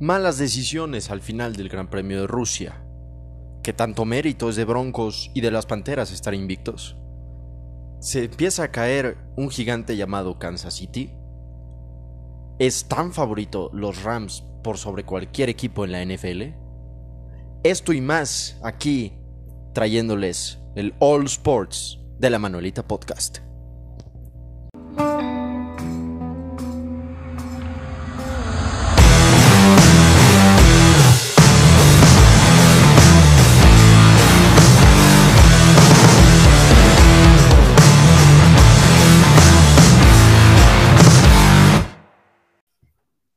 Malas decisiones al final del Gran Premio de Rusia. ¿Qué tanto mérito es de Broncos y de las Panteras estar invictos? ¿Se empieza a caer un gigante llamado Kansas City? ¿Es tan favorito los Rams por sobre cualquier equipo en la NFL? Esto y más aquí trayéndoles el All Sports de la Manuelita Podcast.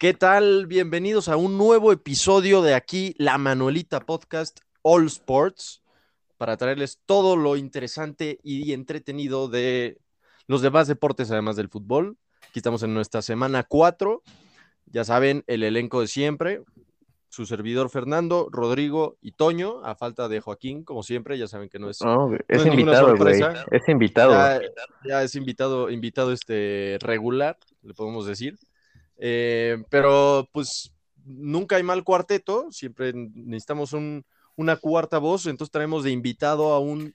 ¿Qué tal? Bienvenidos a un nuevo episodio de aquí, La Manuelita Podcast All Sports, para traerles todo lo interesante y entretenido de los demás deportes, además del fútbol. Aquí estamos en nuestra semana 4. Ya saben, el elenco de siempre. Su servidor Fernando, Rodrigo y Toño, a falta de Joaquín, como siempre, ya saben que no es, No, es no es invitado, güey. Es invitado. ya, ya es invitado, invitado este regular, le podemos decir. Eh, pero pues nunca hay mal cuarteto, siempre necesitamos un- una cuarta voz, entonces traemos de invitado a un,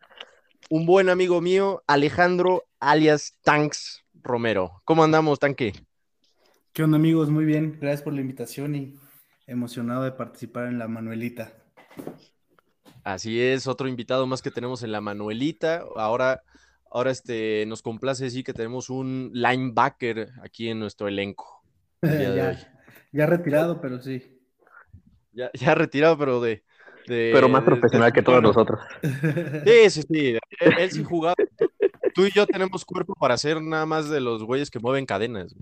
un buen amigo mío, Alejandro alias Tanks Romero. ¿Cómo andamos, Tanque? ¿Qué onda amigos? Muy bien, gracias por la invitación y emocionado de participar en la Manuelita. Así es, otro invitado más que tenemos en la Manuelita. Ahora, ahora este, nos complace decir que tenemos un linebacker aquí en nuestro elenco. ya, ya retirado, pero sí. Ya, ya retirado, pero de. de- pero más de- profesional de- que todos nosotros. Sí, sí, sí. Él, él sí jugaba. Tú y yo tenemos cuerpo para ser nada más de los güeyes que mueven cadenas.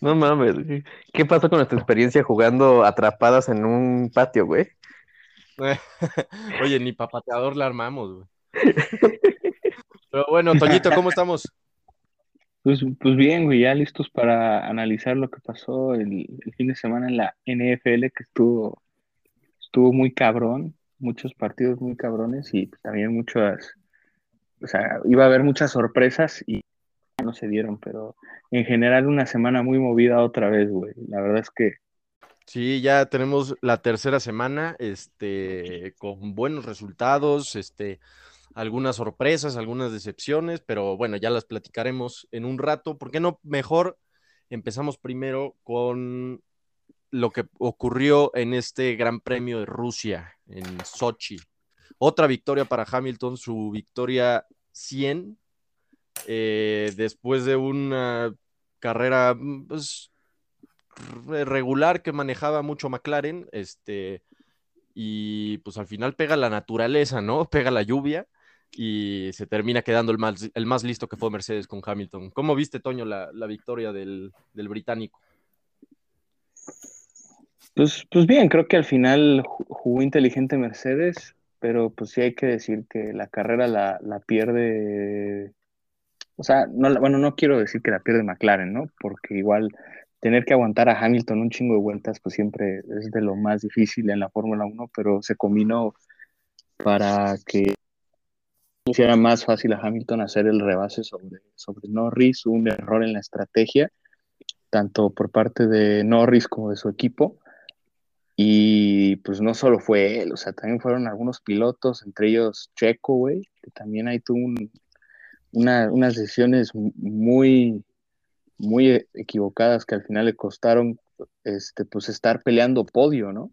No mames. ¿Qué pasó con nuestra experiencia jugando atrapadas en un patio, güey? Oye, ni papateador la armamos, güey. Pero bueno, Toñito, ¿cómo estamos? Pues, pues bien, güey, ya listos para analizar lo que pasó el, el fin de semana en la NFL, que estuvo, estuvo muy cabrón, muchos partidos muy cabrones y también muchas, o sea, iba a haber muchas sorpresas y no se dieron, pero en general una semana muy movida otra vez, güey. La verdad es que Sí, ya tenemos la tercera semana, este, con buenos resultados, este, algunas sorpresas, algunas decepciones, pero bueno, ya las platicaremos en un rato. ¿Por qué no mejor empezamos primero con lo que ocurrió en este Gran Premio de Rusia, en Sochi? Otra victoria para Hamilton, su victoria 100, eh, después de una carrera, mm, pues, re- regular que manejaba mucho McLaren, este, y pues al final pega la naturaleza, ¿no? Pega la lluvia y se termina quedando el más, el más listo que fue Mercedes con Hamilton. ¿Cómo viste, Toño, la, la victoria del, del británico? Pues, pues bien, creo que al final ju- jugó inteligente Mercedes, pero pues sí hay que decir que la carrera la, la pierde, o sea, no, bueno, no quiero decir que la pierde McLaren, ¿no? Porque igual tener que aguantar a Hamilton un chingo de vueltas, pues siempre es de lo más difícil en la Fórmula 1, pero se combinó para que hiciera más fácil a Hamilton hacer el rebase sobre, sobre Norris, un error en la estrategia, tanto por parte de Norris como de su equipo. Y pues no solo fue él, o sea, también fueron algunos pilotos, entre ellos Checo, güey, que también ahí tuvo un- una- unas decisiones muy, muy equivocadas que al final le costaron, este, pues estar peleando podio, ¿no?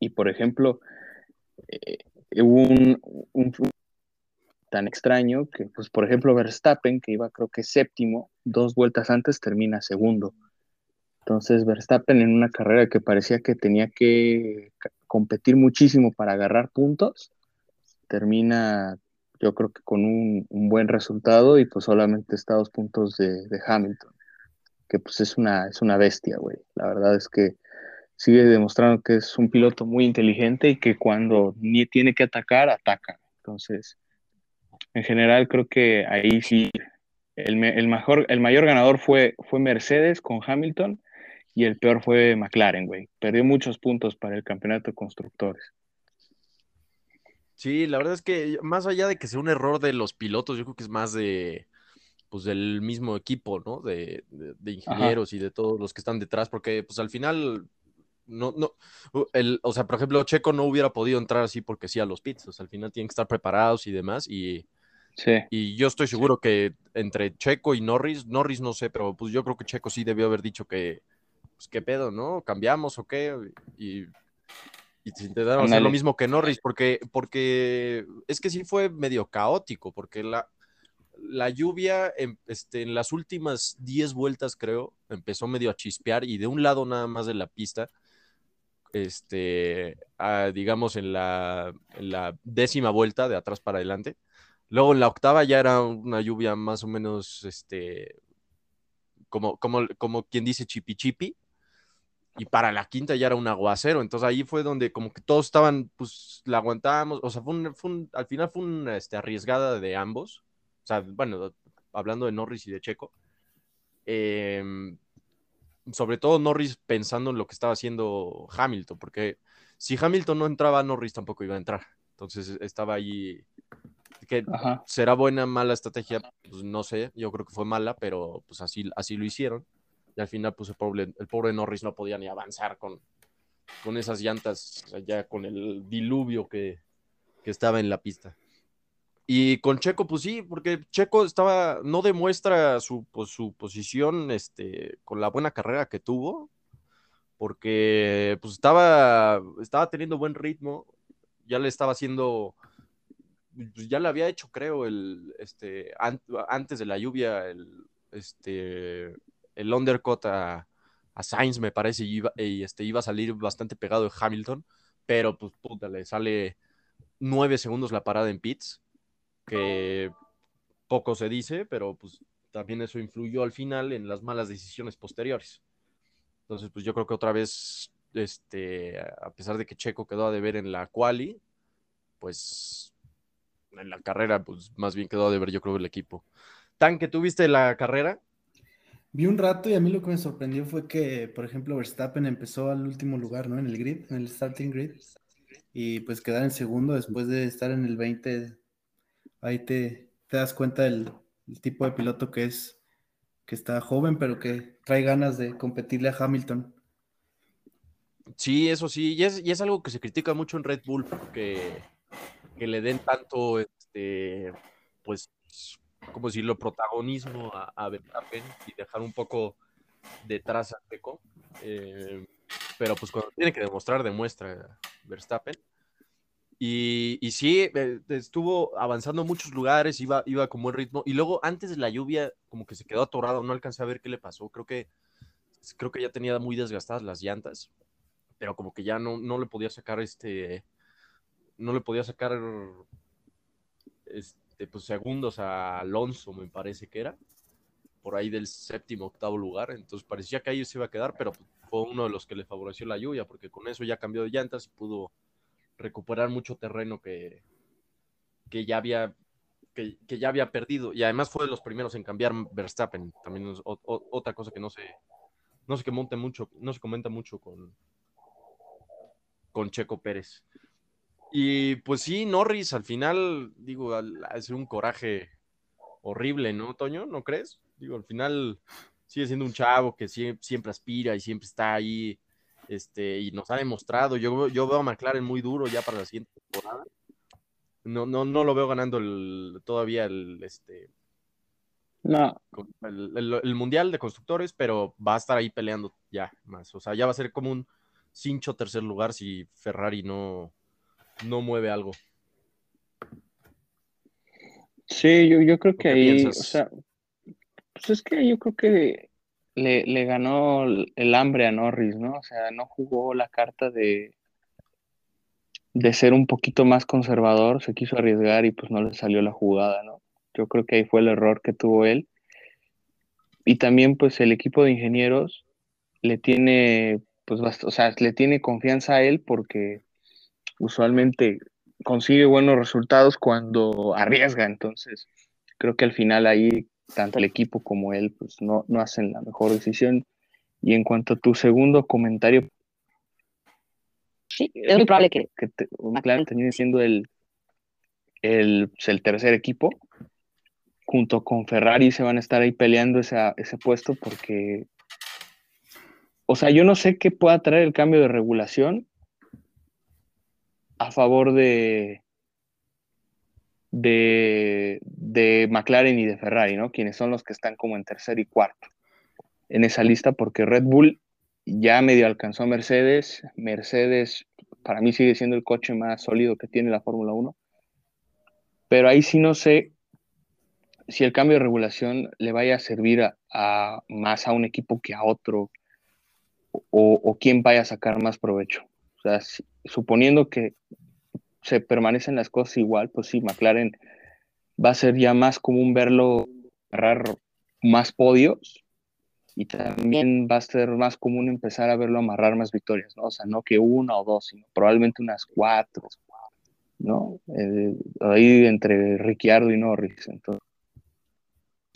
Y por ejemplo, eh, hubo un, un tan extraño que, pues por ejemplo, Verstappen, que iba creo que séptimo, dos vueltas antes termina segundo. Entonces Verstappen en una carrera que parecía que tenía que competir muchísimo para agarrar puntos, termina yo creo que con un, buen resultado y pues solamente está dos puntos de, de Hamilton, que pues es una, es una bestia, güey. La verdad es que sigue demostrando que es un piloto muy inteligente y que cuando ni tiene que atacar, ataca. Entonces, en general creo que ahí sí el, el mejor, el mayor ganador fue, fue Mercedes con Hamilton y el peor fue McLaren, güey. Perdió muchos puntos para el campeonato de constructores. Sí, la verdad es que más allá de que sea un error de los pilotos, yo creo que es más de, pues, del mismo equipo, ¿no? De, de- de ingenieros y de todos los que están detrás, porque, pues, al final, no, no, el, o sea, por ejemplo, Checo no hubiera podido entrar así porque sí a los pits, o sea, al final tienen que estar preparados y demás, y, Sí. y yo estoy seguro que entre Checo y Norris, Norris no sé, pero pues yo creo que Checo sí debió haber dicho que, pues qué pedo, ¿no? ¿Cambiamos o qué? Y, y se intentaron hacer lo mismo que Norris, porque, porque es que sí fue medio caótico, porque la, la lluvia en, este, en las últimas 10 vueltas, creo, empezó medio a chispear y de un lado nada más de la pista, este, a, digamos en la, en la décima vuelta, de atrás para adelante. Luego en la octava ya era una lluvia más o menos, este, como, como, como quien dice chipi chipi. Y para la quinta ya era un aguacero. Entonces ahí fue donde como que todos estaban, pues la aguantábamos. O sea, fue un, al final fue una este, arriesgada de ambos. O sea, bueno, hablando de Norris y de Checo. Em, sobre todo Norris pensando en lo que estaba haciendo Hamilton, porque si Hamilton no entraba, Norris tampoco iba a entrar. Entonces estaba ahí. Que Ajá. será buena, mala estrategia, pues no sé, yo creo que fue mala, pero pues así, así lo hicieron. Y al final, pues el pobre, el pobre Norris no podía ni avanzar con, con esas llantas, o sea, ya con el diluvio que, que estaba en la pista. Y con Checo, pues sí, porque Checo estaba, no demuestra su, pues, su posición este, con la buena carrera que tuvo, porque pues estaba, estaba teniendo buen ritmo, ya le estaba haciendo, pues, ya le había hecho, creo, el, este, an- antes de la lluvia, el, este, el undercut a, Sainz, me parece, y iba, este, iba a salir bastante pegado de Hamilton, pero pues puta, le sale nueve segundos la parada en pits, que poco se dice, pero pues también eso influyó al final en las malas decisiones posteriores. Entonces, pues yo creo que otra vez, este, a pesar de que Checo quedó a deber en la quali, pues en la carrera, pues más bien quedó a deber yo creo el equipo. Tan que tuviste la carrera, Vi un rato y a mí lo que me sorprendió fue que, por ejemplo, Verstappen empezó al último lugar, ¿no? En el grid, en el starting grid. Y pues quedar en segundo después de estar en el 20, ahí te, te das cuenta del, del tipo de piloto que es, que está joven, pero que trae ganas de competirle a Hamilton. Sí, eso sí, y es, y es algo que se critica mucho en Red Bull, que, que le den tanto, este, pues, ¿cómo decirlo?, protagonismo a, a Verstappen y dejar un poco detrás a Checo. Eh, pero pues cuando tiene que demostrar, demuestra Verstappen. Y, y sí, eh, estuvo avanzando en muchos lugares, iba, iba con buen ritmo. Y luego, antes de la lluvia, como que se quedó atorado, no alcancé a ver qué le pasó. Creo que, creo que ya tenía muy desgastadas las llantas pero como que ya no, no le podía sacar este, no le podía sacar este, pues segundos a Alonso, me parece que era, por ahí del séptimo, octavo lugar, entonces parecía que ahí se iba a quedar, pero fue uno de los que le favoreció la lluvia, porque con eso ya cambió de llantas y pudo recuperar mucho terreno que, que ya había que, que, ya había perdido. Y además fue de los primeros en cambiar Verstappen. También es otra cosa que no se no se monte mucho no se comenta mucho con con Checo Pérez. Y pues sí, Norris al final, digo, hace un coraje horrible, ¿no, Toño? ¿No crees? Digo, al final sigue siendo un chavo que siempre, siempre aspira y siempre está ahí, este, y nos ha demostrado. Yo, yo veo a McLaren muy duro ya para la siguiente temporada. No, no, no lo veo ganando el, todavía el, este, no. el, el, el mundial de constructores, pero va a estar ahí peleando ya más. O sea, ya va a ser como un cincho tercer lugar si Ferrari no, no mueve algo. Sí, yo, yo creo que ahí, piensas? o sea, pues es que yo creo que le, le, ganó el hambre a Norris, ¿no? O sea, no jugó la carta de, de ser un poquito más conservador, se quiso arriesgar y pues no le salió la jugada, ¿no? Yo creo que ahí fue el error que tuvo él. Y también pues el equipo de ingenieros le tiene pues, o sea, le tiene confianza a él porque usualmente consigue buenos resultados cuando arriesga. Entonces, creo que al final ahí, tanto el equipo como él, pues no, no hacen la mejor decisión. Y en cuanto a tu segundo comentario, sí, es muy probable que, que te, McLaren termine siendo el, el, pues, el tercer equipo. Junto con Ferrari se van a estar ahí peleando esa, ese puesto porque o sea, yo no sé qué pueda traer el cambio de regulación a favor de, de, de McLaren y de Ferrari, ¿no? Quienes son los que están como en tercer y cuarto en esa lista, porque Red Bull ya medio alcanzó a Mercedes. Mercedes para mí sigue siendo el coche más sólido que tiene la Fórmula 1. Pero ahí sí no sé si el cambio de regulación le vaya a servir a, más a un equipo que a otro o, quién vaya a sacar más provecho. O sea, suponiendo que se permanecen las cosas igual, pues sí, McLaren va a ser ya más común verlo agarrar más podios y también va a ser más común empezar a verlo amarrar más victorias, ¿no? O sea, no que una o dos, sino probablemente unas cuatro, ¿no? Eh, ahí entre Ricciardo y Norris. Entonces,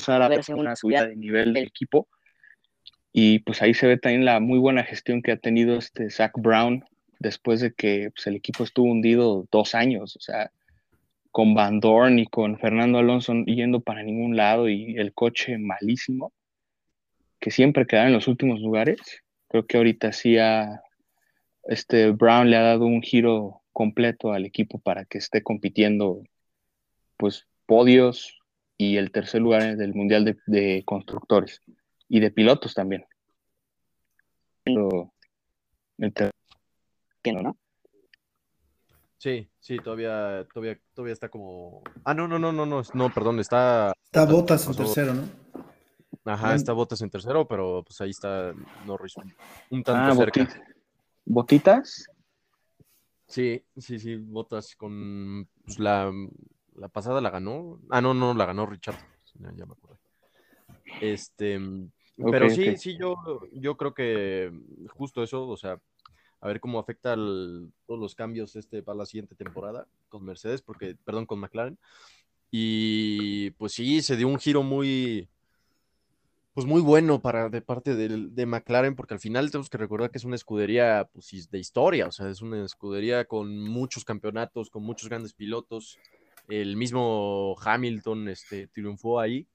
a verse una subida de nivel del equipo. Y pues ahí se ve también la muy buena gestión que ha tenido este Zach Brown después de que pues, el equipo estuvo hundido dos años, o sea, con Van Dorn y con Fernando Alonso yendo para ningún lado y el coche malísimo que siempre quedan en los últimos lugares. Creo que ahorita sí este Brown le ha dado un giro completo al equipo para que esté compitiendo pues podios y el tercer lugar del Mundial de, Constructores y de pilotos también. ¿No? Sí, sí, todavía, todavía, todavía está como. Ah, no, no, no, no, no, no, perdón, está. Está Botas en tercero, ¿no? Ajá, está Botas en tercero, pero pues ahí está Norris un, tanto ah, cerca. ¿Botitas? Sí, sí, sí, Botas con pues, la, la, pasada la ganó. Ah, no, no, la ganó Richard. Ya, me acuerdo. Este, pero sí, sí, yo, yo creo que justo eso, o sea, a ver cómo afecta todos los cambios este para la siguiente temporada con Mercedes, porque, perdón, con McLaren. Y pues sí, se dio un giro muy, pues muy bueno para de parte de, de, McLaren, porque al final tenemos que recordar que es una escudería pues, de historia, o sea, es una escudería con muchos campeonatos, con muchos grandes pilotos. El mismo Hamilton este, triunfó ahí.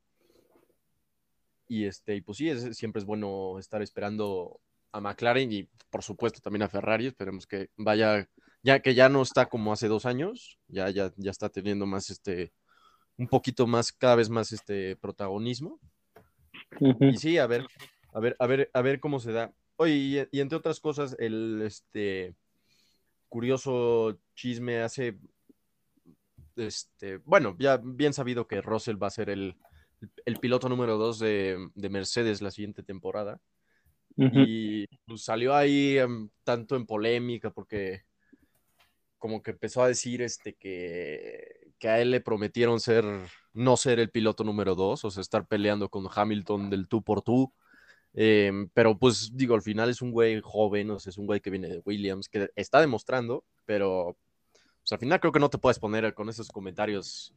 Y este, y pues sí, siempre es bueno estar esperando a McLaren y por supuesto también a Ferrari. Esperemos que vaya, ya que ya no está como hace dos años, ya, ya, ya está teniendo más este, un poquito más, cada vez más este protagonismo. Y sí, a ver, a ver, a ver, a ver cómo se da. Oye, y, entre otras cosas, el este curioso chisme hace este, bueno, ya bien sabido que Russell va a ser el, piloto número dos de, Mercedes la siguiente temporada. Y pues, salió ahí tanto en polémica porque como que empezó a decir este que, que a él le prometieron ser no ser el piloto número dos, o sea, estar peleando con Hamilton del tú por tú. Em, pero pues digo, al final es un güey joven, o sea, es un güey que viene de Williams, que está demostrando, pero pues, al final creo que no te puedes poner con esos comentarios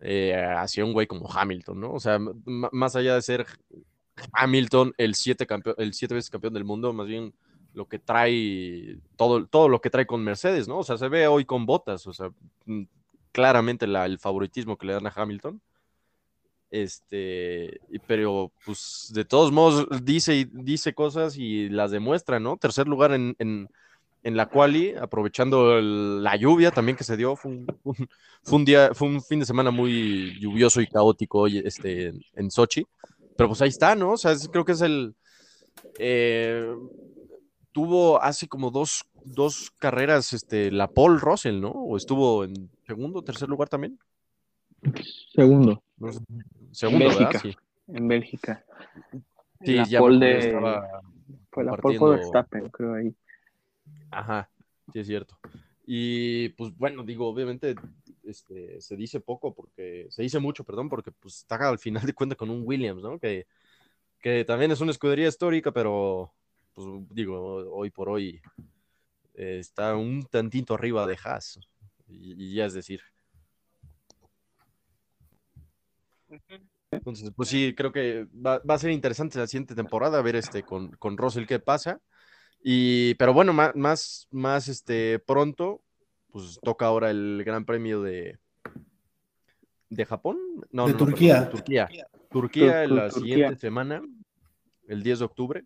eh, hacia un güey como Hamilton, ¿no? O sea, más allá de ser Hamilton el siete, el siete veces campeón del mundo, más bien lo que trae, todo, todo lo que trae con Mercedes, ¿no? O sea, se ve hoy con botas, o sea, claramente el favoritismo que le dan a Hamilton. Este, pero pues de todos modos dice, dice cosas y las demuestra, ¿no? Tercer lugar en, en, en la quali, aprovechando la lluvia también que se dio, fue un, día, fue un fin de semana muy lluvioso y caótico hoy este, en Sochi, pero pues ahí está, ¿no? O sea, creo que es el, eh, tuvo hace como dos, dos carreras este, la Paul Russell, ¿no? ¿O estuvo en segundo tercer lugar también? Segundo. segundo, en Bélgica. Sí. En Bélgica. Sí, la ya Paul de... Fue la Paul Verstappen, creo ahí. Ajá, sí es cierto. Y pues bueno, digo, obviamente este, se dice poco porque, se dice mucho, perdón, porque pues está al final de cuentas con un Williams, ¿no? Que, que también es una escudería histórica, pero pues digo, hoy por hoy eh, está un tantito arriba de Haas. Y, ya es decir. Entonces, pues sí, creo que va, a ser interesante la siguiente temporada ver este con, con Russell qué pasa. Y, pero bueno, más, más, más este, pronto, pues toca ahora el Gran Premio de, de Japón. No, de Turquía. Turquía. Turquía la siguiente semana, el 10 de octubre.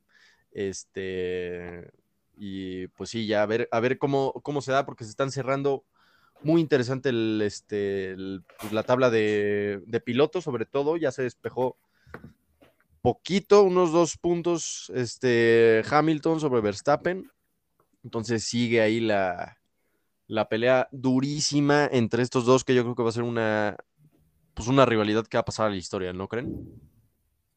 Este, y pues sí, ya a ver, a ver cómo, cómo se da, porque se están cerrando muy interesante el, este, el- pues, la tabla de, de pilotos, sobre todo, ya se despejó poquito, unos dos puntos, este, Hamilton sobre Verstappen. Entonces sigue ahí la, la pelea durísima entre estos dos, que yo creo que va a ser una, pues una rivalidad que va a pasar a la historia, ¿no creen?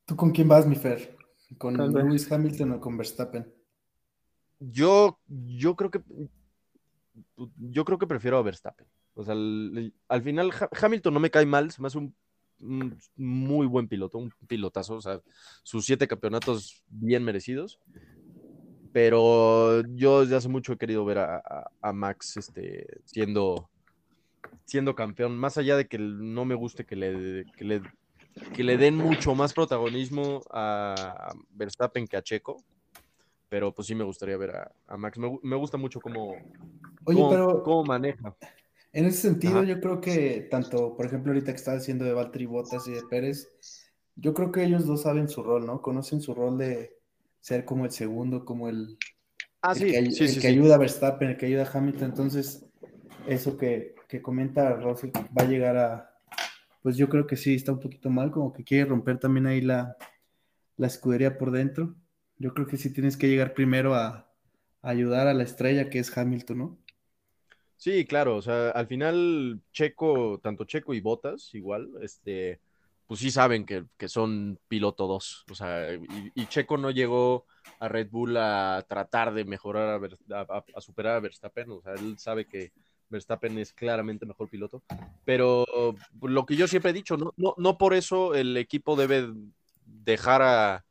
¿Tú con quién vas, mi Fer? ¿Con. Lewis Hamilton o con Verstappen? Yo, yo creo que yo creo que prefiero a Verstappen. O sea, al, al final Ha- Hamilton no me cae mal, se me hace un, un muy buen piloto, un pilotazo, o sea, sus siete campeonatos bien merecidos. Pero yo desde hace mucho he querido ver a, a- a Max este, siendo, siendo campeón, más allá de que no me guste que le, que le, que le den mucho más protagonismo a Verstappen que a Checo, pero pues sí me gustaría ver a, a Max. Me, me gusta mucho cómo, Oye, cómo, pero cómo maneja. en ese sentido, Ajá. yo creo que tanto, por ejemplo, ahorita que está haciendo de Valtteri Bottas y de Pérez, yo creo que ellos dos saben su rol, ¿no? Conocen su rol de ser como el segundo, como el, Ah, el sí, que, ay- sí, el sí, que sí. ayuda a Verstappen, el que ayuda a Hamilton. Entonces, eso que, que comenta Rossi va a llegar a, pues yo creo que sí, está un poquito mal, como que quiere romper también ahí la, la escudería por dentro. Yo creo que sí tienes que llegar primero a, a ayudar a la estrella que es Hamilton, ¿no? Sí, claro, o sea, al final Checo, tanto Checo y Botas, igual, este, pues sí saben que, que son piloto dos, o sea, y, Checo no llegó a Red Bull a tratar de mejorar, a- a superar a Verstappen, o sea, él sabe que Verstappen es claramente mejor piloto, pero lo que yo siempre he dicho, no, no, no por eso el equipo debe dejar a,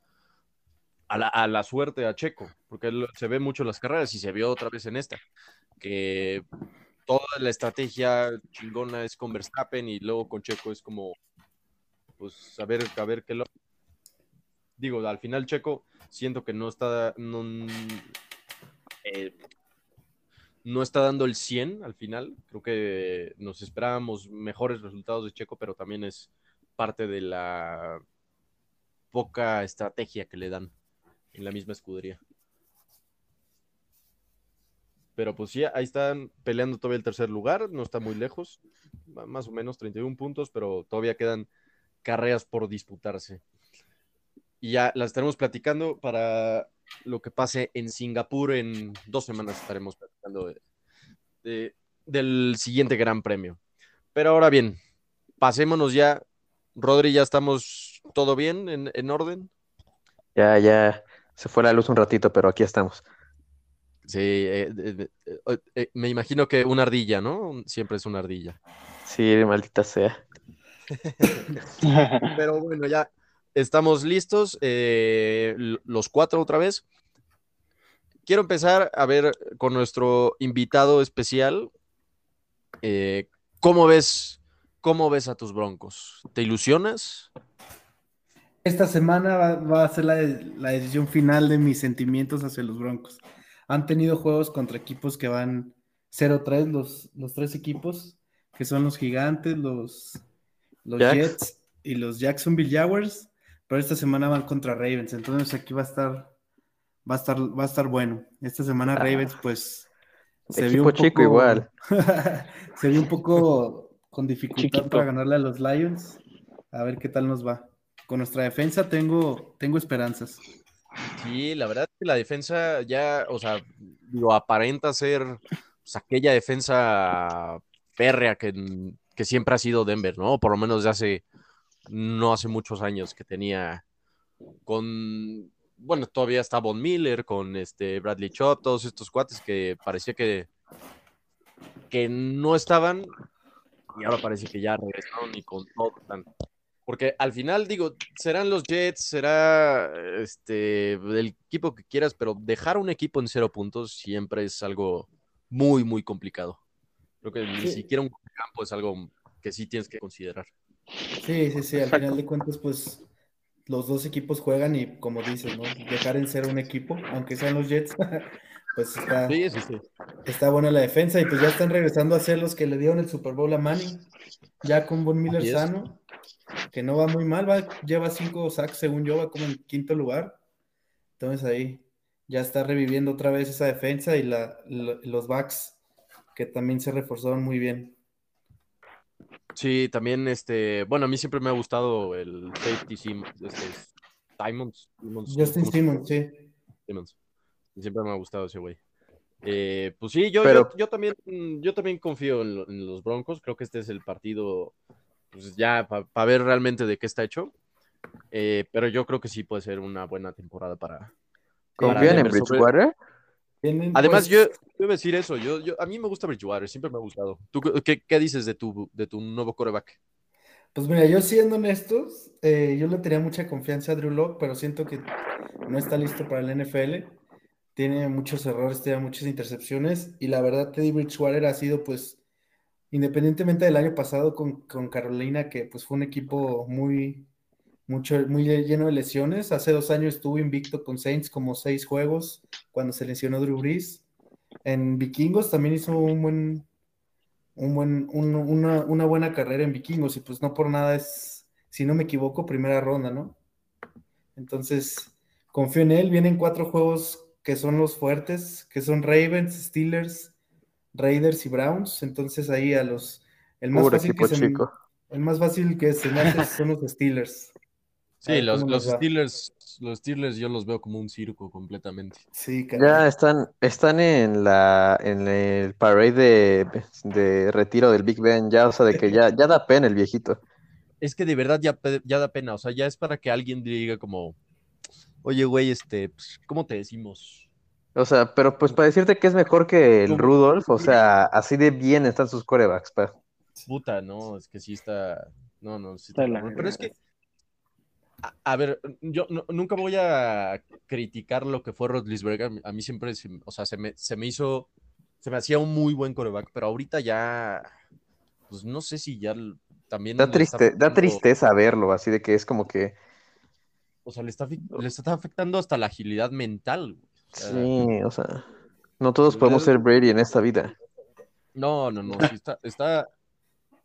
a la, a la suerte a Checo, porque él se ve mucho en las carreras y se vio otra vez en esta, que toda la estrategia chingona es con Verstappen y luego con Checo es como, pues, a ver, a ver qué lo... Digo, al final Checo siento que no está, no, eh, no está dando el 100 al final. Creo que nos esperábamos mejores resultados de Checo, pero también es parte de la poca estrategia que le dan en la misma escudería. Pero pues sí, ahí están peleando todavía el tercer lugar, no está muy lejos, más o menos 31 puntos, pero todavía quedan carreras por disputarse. Y ya las estaremos platicando para lo que pase en Singapur en dos semanas estaremos platicando de- de- del siguiente Gran Premio. Pero ahora bien, pasémonos ya. Rodri, ya estamos todo bien, en, en orden. Ya, ya se fue la luz un ratito, pero aquí estamos. Sí, eh, eh, eh, eh, me imagino que una ardilla, ¿no? Siempre es una ardilla. Sí, maldita sea. Pero bueno, ya estamos listos, eh, los cuatro otra vez. Quiero empezar a ver con nuestro invitado especial. eh, ¿cómo ves, cómo ves a tus broncos? ¿Te ilusionas? Esta semana va, va a ser la, la decisión final de mis sentimientos hacia los Broncos. Han tenido juegos contra equipos que van 0-3, los, los tres equipos, que son los Gigantes, los, los Jacks. Jets y los Jacksonville Jaguars, pero esta semana van contra Ravens, entonces aquí va a estar, va a estar, va a estar bueno. Esta semana Ah. Ravens, pues, se Equipo vio un chico poco- igual. se vio un poco con dificultad Chiquito. para ganarle a los Lions. A ver qué tal nos va. Con nuestra defensa tengo, tengo esperanzas. Sí, la verdad es que la defensa ya, o sea, digo, aparenta ser pues, aquella defensa férrea que, que siempre ha sido Denver, ¿no? Por lo menos de hace, no hace muchos años que tenía con, bueno, todavía está Von Miller, con este Bradley Chop, todos estos cuates que parecía que, que no estaban y ahora parece que ya regresaron y con todo están. Porque al final, digo, serán los Jets, será este el equipo que quieras, pero dejar un equipo en cero puntos siempre es algo muy, muy complicado. Creo que ni siquiera un campo es algo que sí tienes que considerar. Sí, sí, sí. Al final de cuentas, pues los dos equipos juegan y como dices, ¿no? Dejar en ser un equipo, aunque sean los Jets, pues está, Sí, sí, sí. está buena la defensa y pues ya están regresando a ser los que le dieron el Super Bowl a Manning, ya con Von Miller sano, que no va muy mal, va, lleva cinco sacks según yo, va como en quinto lugar. Entonces ahí, ya está reviviendo otra vez esa defensa y la, lo- los backs que también se reforzaron muy bien. Sí, también, este, bueno, a mí siempre me ha gustado el safety este, Simons. Simmons, Justin ¿cómo se Simmons, sí. Simmons. Siempre me ha gustado ese güey. Eh, pues sí, yo, Pero- yo, yo también, yo también confío en, lo- en los Broncos. Creo que este es el partido, pues ya para ver realmente de qué está hecho. Eh, pero yo creo que sí puede ser una buena temporada para. para ¿Confían en sobre- Bridgewater? Tienen, Además, pues, yo, yo iba a decir eso. Yo, yo, a mí me gusta Bridgewater, siempre me ha gustado. ¿Tú qué, qué dices de tu, de tu nuevo coreback? Pues mira, yo siendo honestos, eh, yo le tenía mucha confianza a Drew Lock, pero siento que no está listo para el NFL. Tiene muchos errores, tiene muchas intercepciones. Y la verdad, Teddy Bridgewater ha sido, pues, independientemente del año pasado con, con Carolina, que pues fue un equipo muy, mucho, muy lleno de lesiones. Hace dos años estuvo invicto con Saints como seis juegos cuando se lesionó Drew Brees. En Vikingos también hizo un buen, un buen, un- una, una buena carrera en Vikingos y pues no por nada es, si no me equivoco, primera ronda, ¿no? Entonces, confío en él. Vienen cuatro juegos que son los fuertes, que son Ravens, Steelers, Raiders y Browns. Entonces ahí a los... El más, fácil que se, chico. el más fácil que se me hace son los Steelers. Sí, ver los, los. Steelers, los Steelers yo los veo como un circo completamente. Sí, Ya caray. están, están en la, en el parade de, de retiro del Big Ben, ya, o sea, de que ya, ya da pena el viejito. Es que de verdad ya, ya da pena, o sea, ya es para que alguien diga como, oye, güey, este, pues, ¿cómo te decimos? O sea, pero pues para decirte que es mejor que el Rudolph, o sea, así de bien están sus corebacks, pa. Puta, no, es que sí está, no, no, sí Está está la cabrón. Pero es que, a, a ver, yo no- nunca voy a criticar lo que fue Rodlisberger, a mí- a mí siempre, se- o sea, se me, se me hizo, se me hacía un muy buen coreback, pero ahorita ya, pues no sé si ya también Da tristeza verlo, así de que es como que, O sea, le está, le está afectando hasta la agilidad mental. güey. O sea, sí, o sea, no todos de podemos ser Brady en esta vida. No, no, no, sí está, está,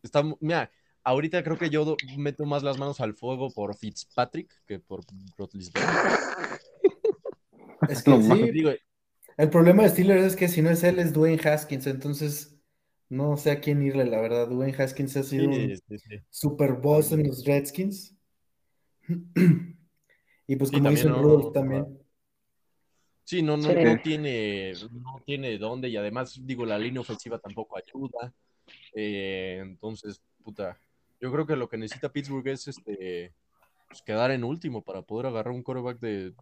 está, mira, ahorita creo que yo meto más las manos al fuego por Fitzpatrick que por Roethlisberger. Es que No sí. Digo, el problema de Steelers es que si no es él, es Dwayne Haskins. Entonces, no sé a quién irle, la verdad. Dwayne Haskins ha sido un sí, sí, sí. super boss en los Redskins. Y pues como dice no- Rudolph también. Sí, no, no, Sí. no tiene, no tiene dónde, y además, digo, la línea ofensiva tampoco ayuda. Eh, entonces, puta, yo creo que lo que necesita Pittsburgh es este pues, quedar en último para poder agarrar un quarterback de,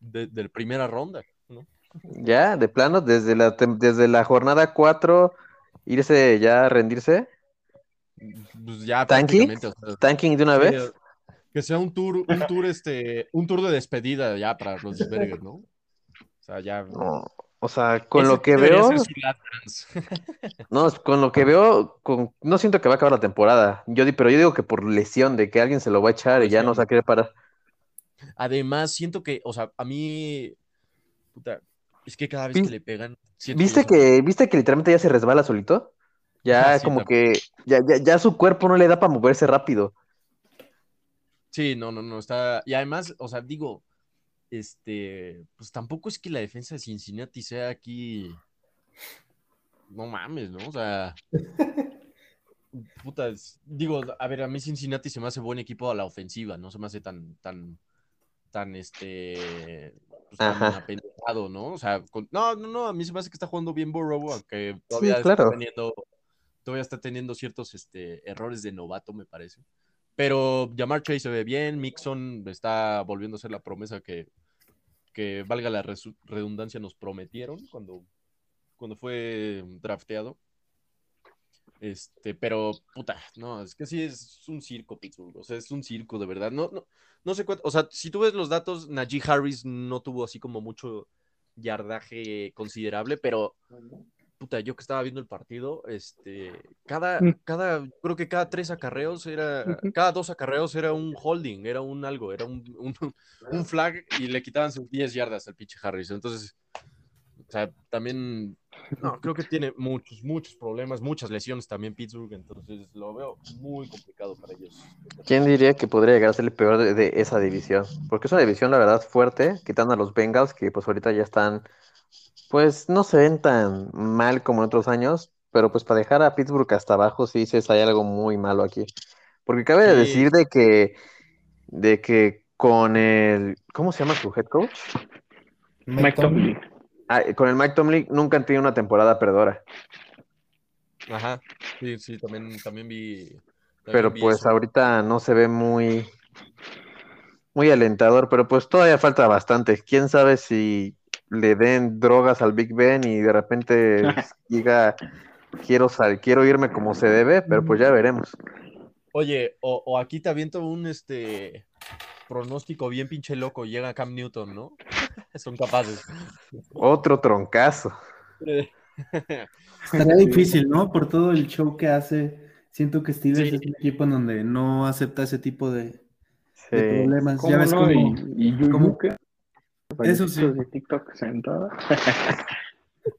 de, de primera ronda, ¿no? Ya, de plano, desde la, desde la jornada 4, irse ya a rendirse, Pues ya ¿Tanking? prácticamente, o sea, tanking de una vez. Que sea un tour, un tour, este, un tour de despedida ya para los Berger, ¿no? O sea, ya. No, o sea, con lo que veo, no, con lo que veo, con, no siento que va a acabar la temporada. Yo, di- pero yo digo que por lesión, de que alguien se lo va a echar y ya no se va a querer parar. Además, siento que, o sea, a mí, puta, es que cada vez que le pegan. ¿Viste que, viste que literalmente ya se resbala solito? Ya Sí, como que ya, ya, ya su cuerpo no le da para moverse rápido. Sí, no, no, no, está. Y además, o sea, digo, este, pues tampoco es que la defensa de Cincinnati sea aquí. No mames, ¿no? O sea. Puta, digo, a ver, a mí Cincinnati se me hace buen equipo a la ofensiva, no se me hace tan, tan, tan, este, pues, tan apendejado, ¿no? O sea, con- no, no, no, a mí se me hace que está jugando bien Burrow, aunque todavía claro. está teniendo, todavía está teniendo ciertos, este, errores de novato, me parece. Pero Jamar Chase se ve bien, Mixon está volviendo a ser la promesa que, que valga la redundancia, nos prometieron cuando, cuando fue drafteado. Este, pero, puta, no, es que sí es un circo, Pittsburgh. O sea, es un circo, de verdad. No, no, no sé cuánto. O sea, si tú ves los datos, Najee Harris no tuvo así como mucho yardaje considerable, pero puta, yo que estaba viendo el partido, este, cada, cada, creo que cada tres acarreos era, cada dos acarreos era un holding, era un algo, era un, un, un flag y le quitaban sus 10 yardas al pinche Harris. Entonces, o sea, también No, creo que tiene muchos, muchos problemas, muchas lesiones también Pittsburgh, entonces lo veo muy complicado para ellos. ¿Quién diría que podría llegar a ser el peor de, de esa división? Porque es una división, la verdad, fuerte, quitando a los Bengals, que pues ahorita ya están, pues no se ven tan mal como en otros años, pero pues para dejar a Pittsburgh hasta abajo, sí dices, hay algo muy malo aquí. Porque cabe de Sí. decir de que, de que con el, ¿cómo se llama su head coach? Mike Tomlin. Ah, con el Mike Tomlin nunca han tenido una temporada perdedora. Ajá, sí, sí, también, también vi. también Pero vi pues eso. ahorita no se ve muy, muy alentador, pero pues todavía falta bastante. Quién sabe si le den drogas al Big Ben y de repente diga quiero sal, quiero irme como se debe, pero pues ya veremos. Oye, o, o aquí te aviento un este pronóstico bien pinche loco, llega Cam Newton, ¿no? Son capaces. Otro troncazo. Estaría difícil, ¿no? Por todo el show que hace. Siento que Steelers Sí. es un equipo en donde no acepta ese tipo de, problemas. ¿Cómo Ya ves no? cómo, Y, y cómo- Yuyu, ¿qué? Eso sí. De TikTok sentada.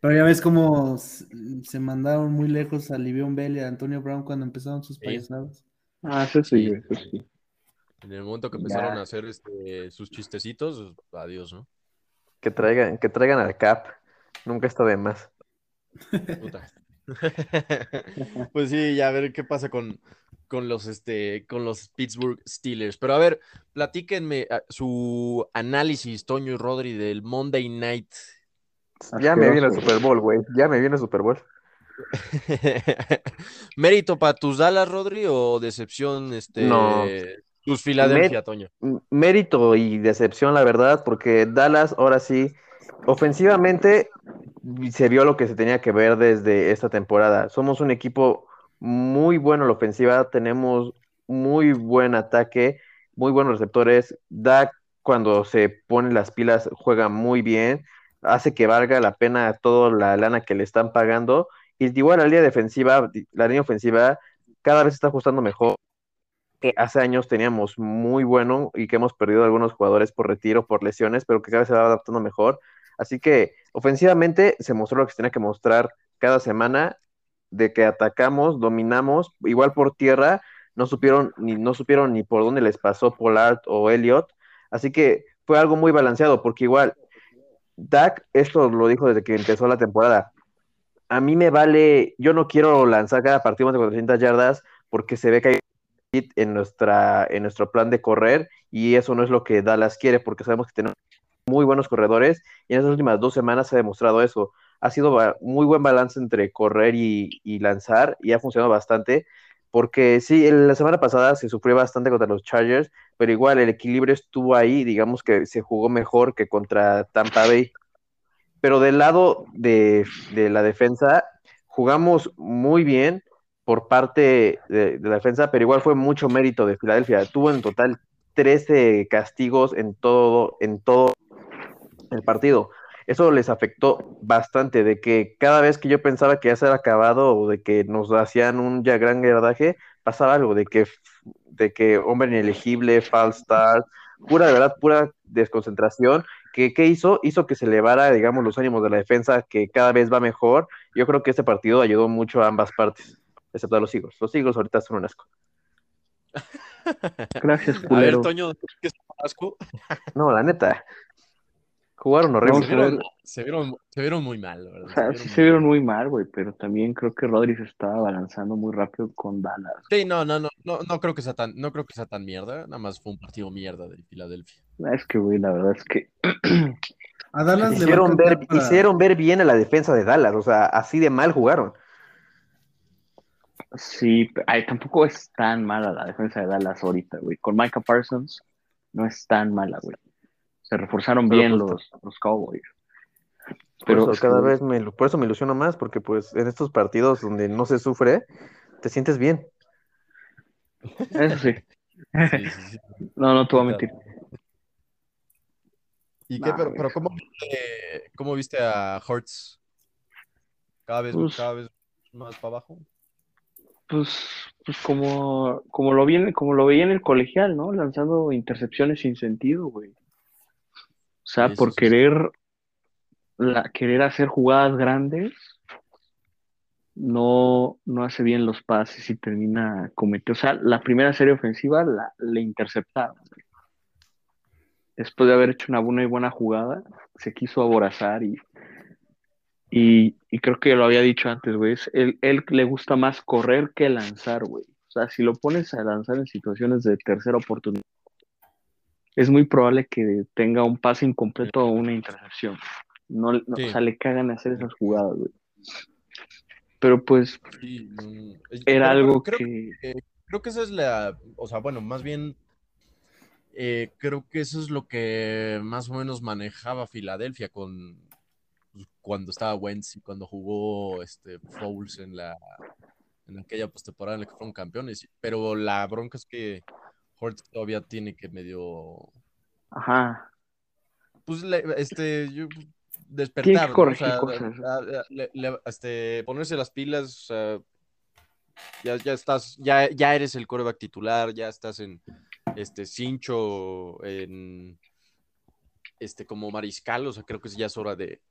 pero ya ves cómo se mandaron muy lejos a Livion Bell y a Antonio Brown cuando empezaron sus Sí. payasadas. Ah, eso sí, eso sí. En el momento que Ya. empezaron a hacer este, sus chistecitos, adiós, ¿no? Que traigan, que traigan al Cap. Nunca está de más. Puta. Pues sí, ya a ver qué pasa con, con los este con los Pittsburgh Steelers. Pero a ver, platíquenme ah, su análisis, Toño y Rodri, del Monday Night. Ya me viene el. Super Bowl, güey. Ya me viene el Super Bowl. ¿Mérito para tus Dallas, Rodri, o decepción, este, No. tus Filadelfia, Toño? Mérito y decepción, la verdad, porque Dallas ahora sí, ofensivamente, se vio lo que se tenía que ver desde esta temporada. Somos un equipo muy bueno en la ofensiva, tenemos muy buen ataque, muy buenos receptores. Dak, cuando se pone las pilas, juega muy bien, hace que valga la pena toda la lana que le están pagando. Y igual la línea defensiva, la línea ofensiva, cada vez está ajustando mejor que hace años teníamos muy bueno y que hemos perdido algunos jugadores por retiro, por lesiones, pero que cada vez se va adaptando mejor. Así que ofensivamente se mostró lo que se tenía que mostrar cada semana, de que atacamos, dominamos, igual por tierra, no supieron ni, no supieron ni por dónde les pasó Pollard o Elliot. Así que fue algo muy balanceado, porque igual Dak, esto lo dijo desde que empezó la temporada. A mí me vale, yo no quiero lanzar cada partido más de 400 yardas porque se ve que hay en, nuestra, en nuestro plan de correr y eso no es lo que Dallas quiere porque sabemos que tenemos muy buenos corredores y en estas últimas dos semanas se ha demostrado eso. Ha sido muy buen balance entre correr y, lanzar y ha funcionado bastante porque sí, la semana pasada se sufrió bastante contra los Chargers, pero igual el equilibrio estuvo ahí, digamos que se jugó mejor que contra Tampa Bay. Pero del lado de, de la defensa, jugamos muy bien por parte de, de la defensa, pero igual fue mucho mérito de Filadelfia. Tuvo en total 13 castigos en todo, en todo el partido. Eso les afectó bastante, de que cada vez que yo pensaba que ya se había acabado o de que nos hacían un ya gran gradaje, pasaba algo, de que, de que hombre inelegible, false start, pura, de verdad, pura desconcentración. que ¿Qué hizo? Hizo que se elevara, digamos, los ánimos de la defensa, que cada vez va mejor. Yo creo que este partido ayudó mucho a ambas partes, excepto a los Eagles. Los Eagles ahorita son un asco. Gracias, A ver. Toño, ¿qué es asco? No, la neta. Jugaron horrible. Se vieron, se vieron, se vieron muy mal, verdad. O sea, sí muy se vieron muy mal, güey, pero también creo que Rodri se estaba balanzando muy rápido con Dallas. Sí, no, no, no, no, no creo que sea tan, no creo que sea tan mierda. Nada más fue un partido mierda de Filadelfia. Es que, güey, la verdad es que A Dallas le va a Hicieron ver, para- hicieron ver bien a la defensa de Dallas, o sea, así de mal jugaron. sí, ay, tampoco es tan mala la defensa de Dallas ahorita, güey. Con Micah Parsons no es tan mala, güey. Se reforzaron Pero bien pues, los, los Cowboys. Por Pero eso es que, cada vez me, por eso me ilusiono más, porque pues en estos partidos donde no se sufre, te sientes bien. Eso sí. Sí, sí, sí. No, no te voy a mentir. ¿Y qué? Nah, Pero, pero ¿cómo viste, cómo viste a Hurts? Cada vez, Pues- cada vez más para abajo. Pues, pues como, como lo vi en- como lo veía en el colegial, ¿no? Lanzando intercepciones sin sentido, güey. O sea, por querer, la, querer hacer jugadas grandes no, no hace bien los pases y termina cometiendo. O sea, la primera serie ofensiva la, le interceptaron. Después de haber hecho una buena y buena jugada, se quiso aborazar y, y, y creo que lo había dicho antes, güey. Él, él le gusta más correr que lanzar, güey. O sea, si lo pones a lanzar en situaciones de tercera oportunidad, es muy probable que tenga un pase incompleto o una intercepción. No, no- Sí. O sea, le cagan hacer esas jugadas, güey. Pero pues Sí, era algo creo, que... creo que esa es la, o sea, bueno, más bien eh, creo que eso es lo que más o menos manejaba Filadelfia con pues, cuando estaba Wentz y cuando jugó este Foles en la en aquella postemporada en la que fueron campeones. Pero la bronca es que Hurts todavía tiene que medio Ajá. pues le- este yo- despertar, ¿no? O sea, le- le- este, ponerse las pilas, o sea, ya, ya estás, ya, ya eres el coreback titular, ya estás en este cincho, en este como mariscal, o sea, creo que ya es hora de,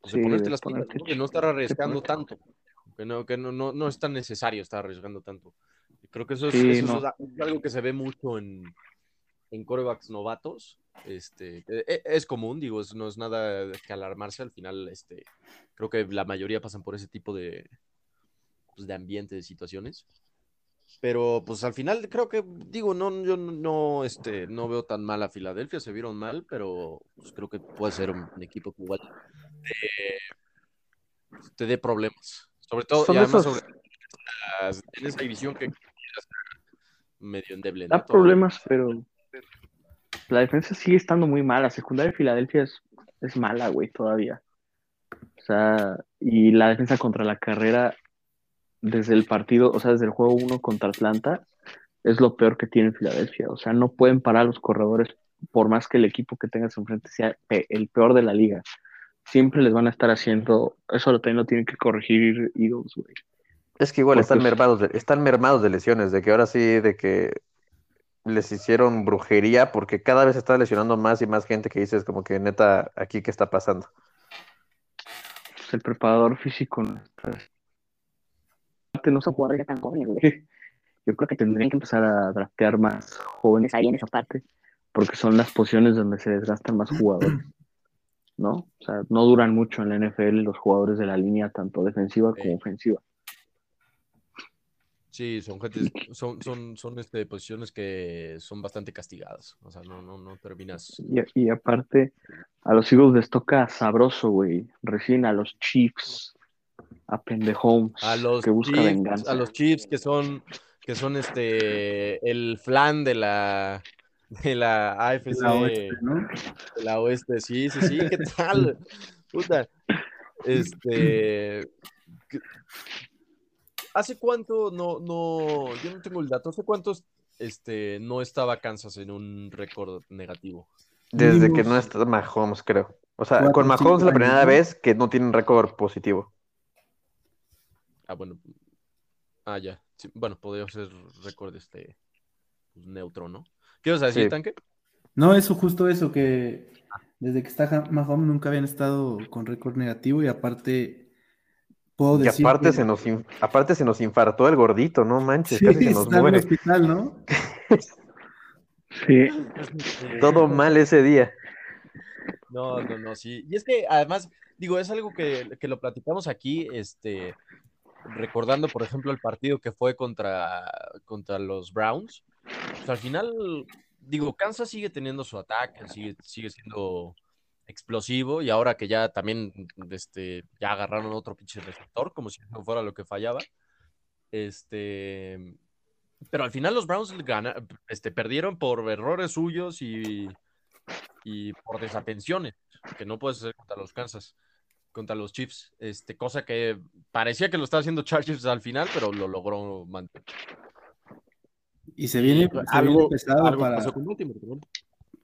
pues, Sí, ponerte las pilas, ¿no? no estar arriesgando tanto, que no, que no, no, no es tan necesario estar arriesgando tanto. Creo que eso es, Sí, eso no. es a- es algo que se ve mucho en, en corebacks novatos. Este, e- e- es común, digo, es- no es nada que alarmarse. Al final, este, creo que la mayoría pasan por ese tipo de, pues, de ambiente, de situaciones. Pero pues al final creo que, digo, no, yo no- este, no veo tan mal a Filadelfia, se vieron mal, pero pues, creo que puede ser un, un equipo que igual te, te dé problemas. Sobre todo, y además esos- sobre en esa división que medio endeble. Da problemas, pero la defensa sigue estando muy mala. La secundaria de Filadelfia es, es mala, güey, todavía. O sea, y la defensa contra la carrera desde el partido, o sea, desde el juego 1 contra Atlanta, es lo peor que tiene Filadelfia. O sea, no pueden parar a los corredores por más que el equipo que tengas enfrente sea el peor de la liga. Siempre les van a estar haciendo, eso lo también lo tienen que corregir Eagles, güey. Es que igual Porque están es- mermados de, están mermados de lesiones, de que ahora sí, de que les hicieron brujería, porque cada vez se está lesionando más y más gente que dices como que neta, aquí qué está pasando. Pues el preparador físico no está- no son jugadores ya tan jóvenes, güey. Yo creo que tendrían que empezar a draftear más jóvenes ahí en esa parte, porque son las posiciones donde se desgastan más jugadores, ¿no? O sea, no duran mucho en la NFL los jugadores de la línea, tanto defensiva como Sí. ofensiva. Sí, son gente, son, son, son este, posiciones que son bastante castigadas. O sea, no, no, no terminas. Y, y aparte, a los Eagles les toca sabroso, güey. Recién a los Chiefs, a Pendehomes, A los que busca Chiefs, venganza. a los Chiefs que son, que son este el flan de la de la AFC De la oeste, ¿no? de la oeste, sí, sí, sí, ¿qué tal? Puta. Este que- ¿Hace cuánto no, no, yo no tengo el dato, hace cuántos este no estaba Kansas en un récord negativo? Desde que no está Mahomes, creo. O sea, con Mahomes es la primera vez que no tienen récord positivo. Ah, bueno. Ah, ya. Sí, bueno, podría ser récord este pues, neutro, ¿no? ¿Qué ibas a decir, Sí. Tanque? No, eso, justo eso, que desde que está Mahomes nunca habían estado con récord negativo y aparte puedo Y aparte que se nos in- aparte se nos infartó el gordito, no manches, sí, casi se nos está en el muere. hospital, ¿no? Sí, Todo mal ese día. No, no, no, sí. Y es que además, digo, es algo que, que lo platicamos aquí, este, recordando, por ejemplo, el partido que fue contra, contra los Browns. Pues, al final, digo, Kansas sigue teniendo su ataque, sigue, sigue siendo explosivo y ahora que ya también este, ya agarraron otro pinche receptor, como si no fuera lo que fallaba. Este, pero al final los Browns gana, este, perdieron por errores suyos y, y por desatenciones, que no puedes hacer contra los Kansas, contra los Chiefs, este, cosa que parecía que lo estaba haciendo Chargers al final, pero lo logró mantener. Y se viene, se algo, viene pesado algo para, pasó con.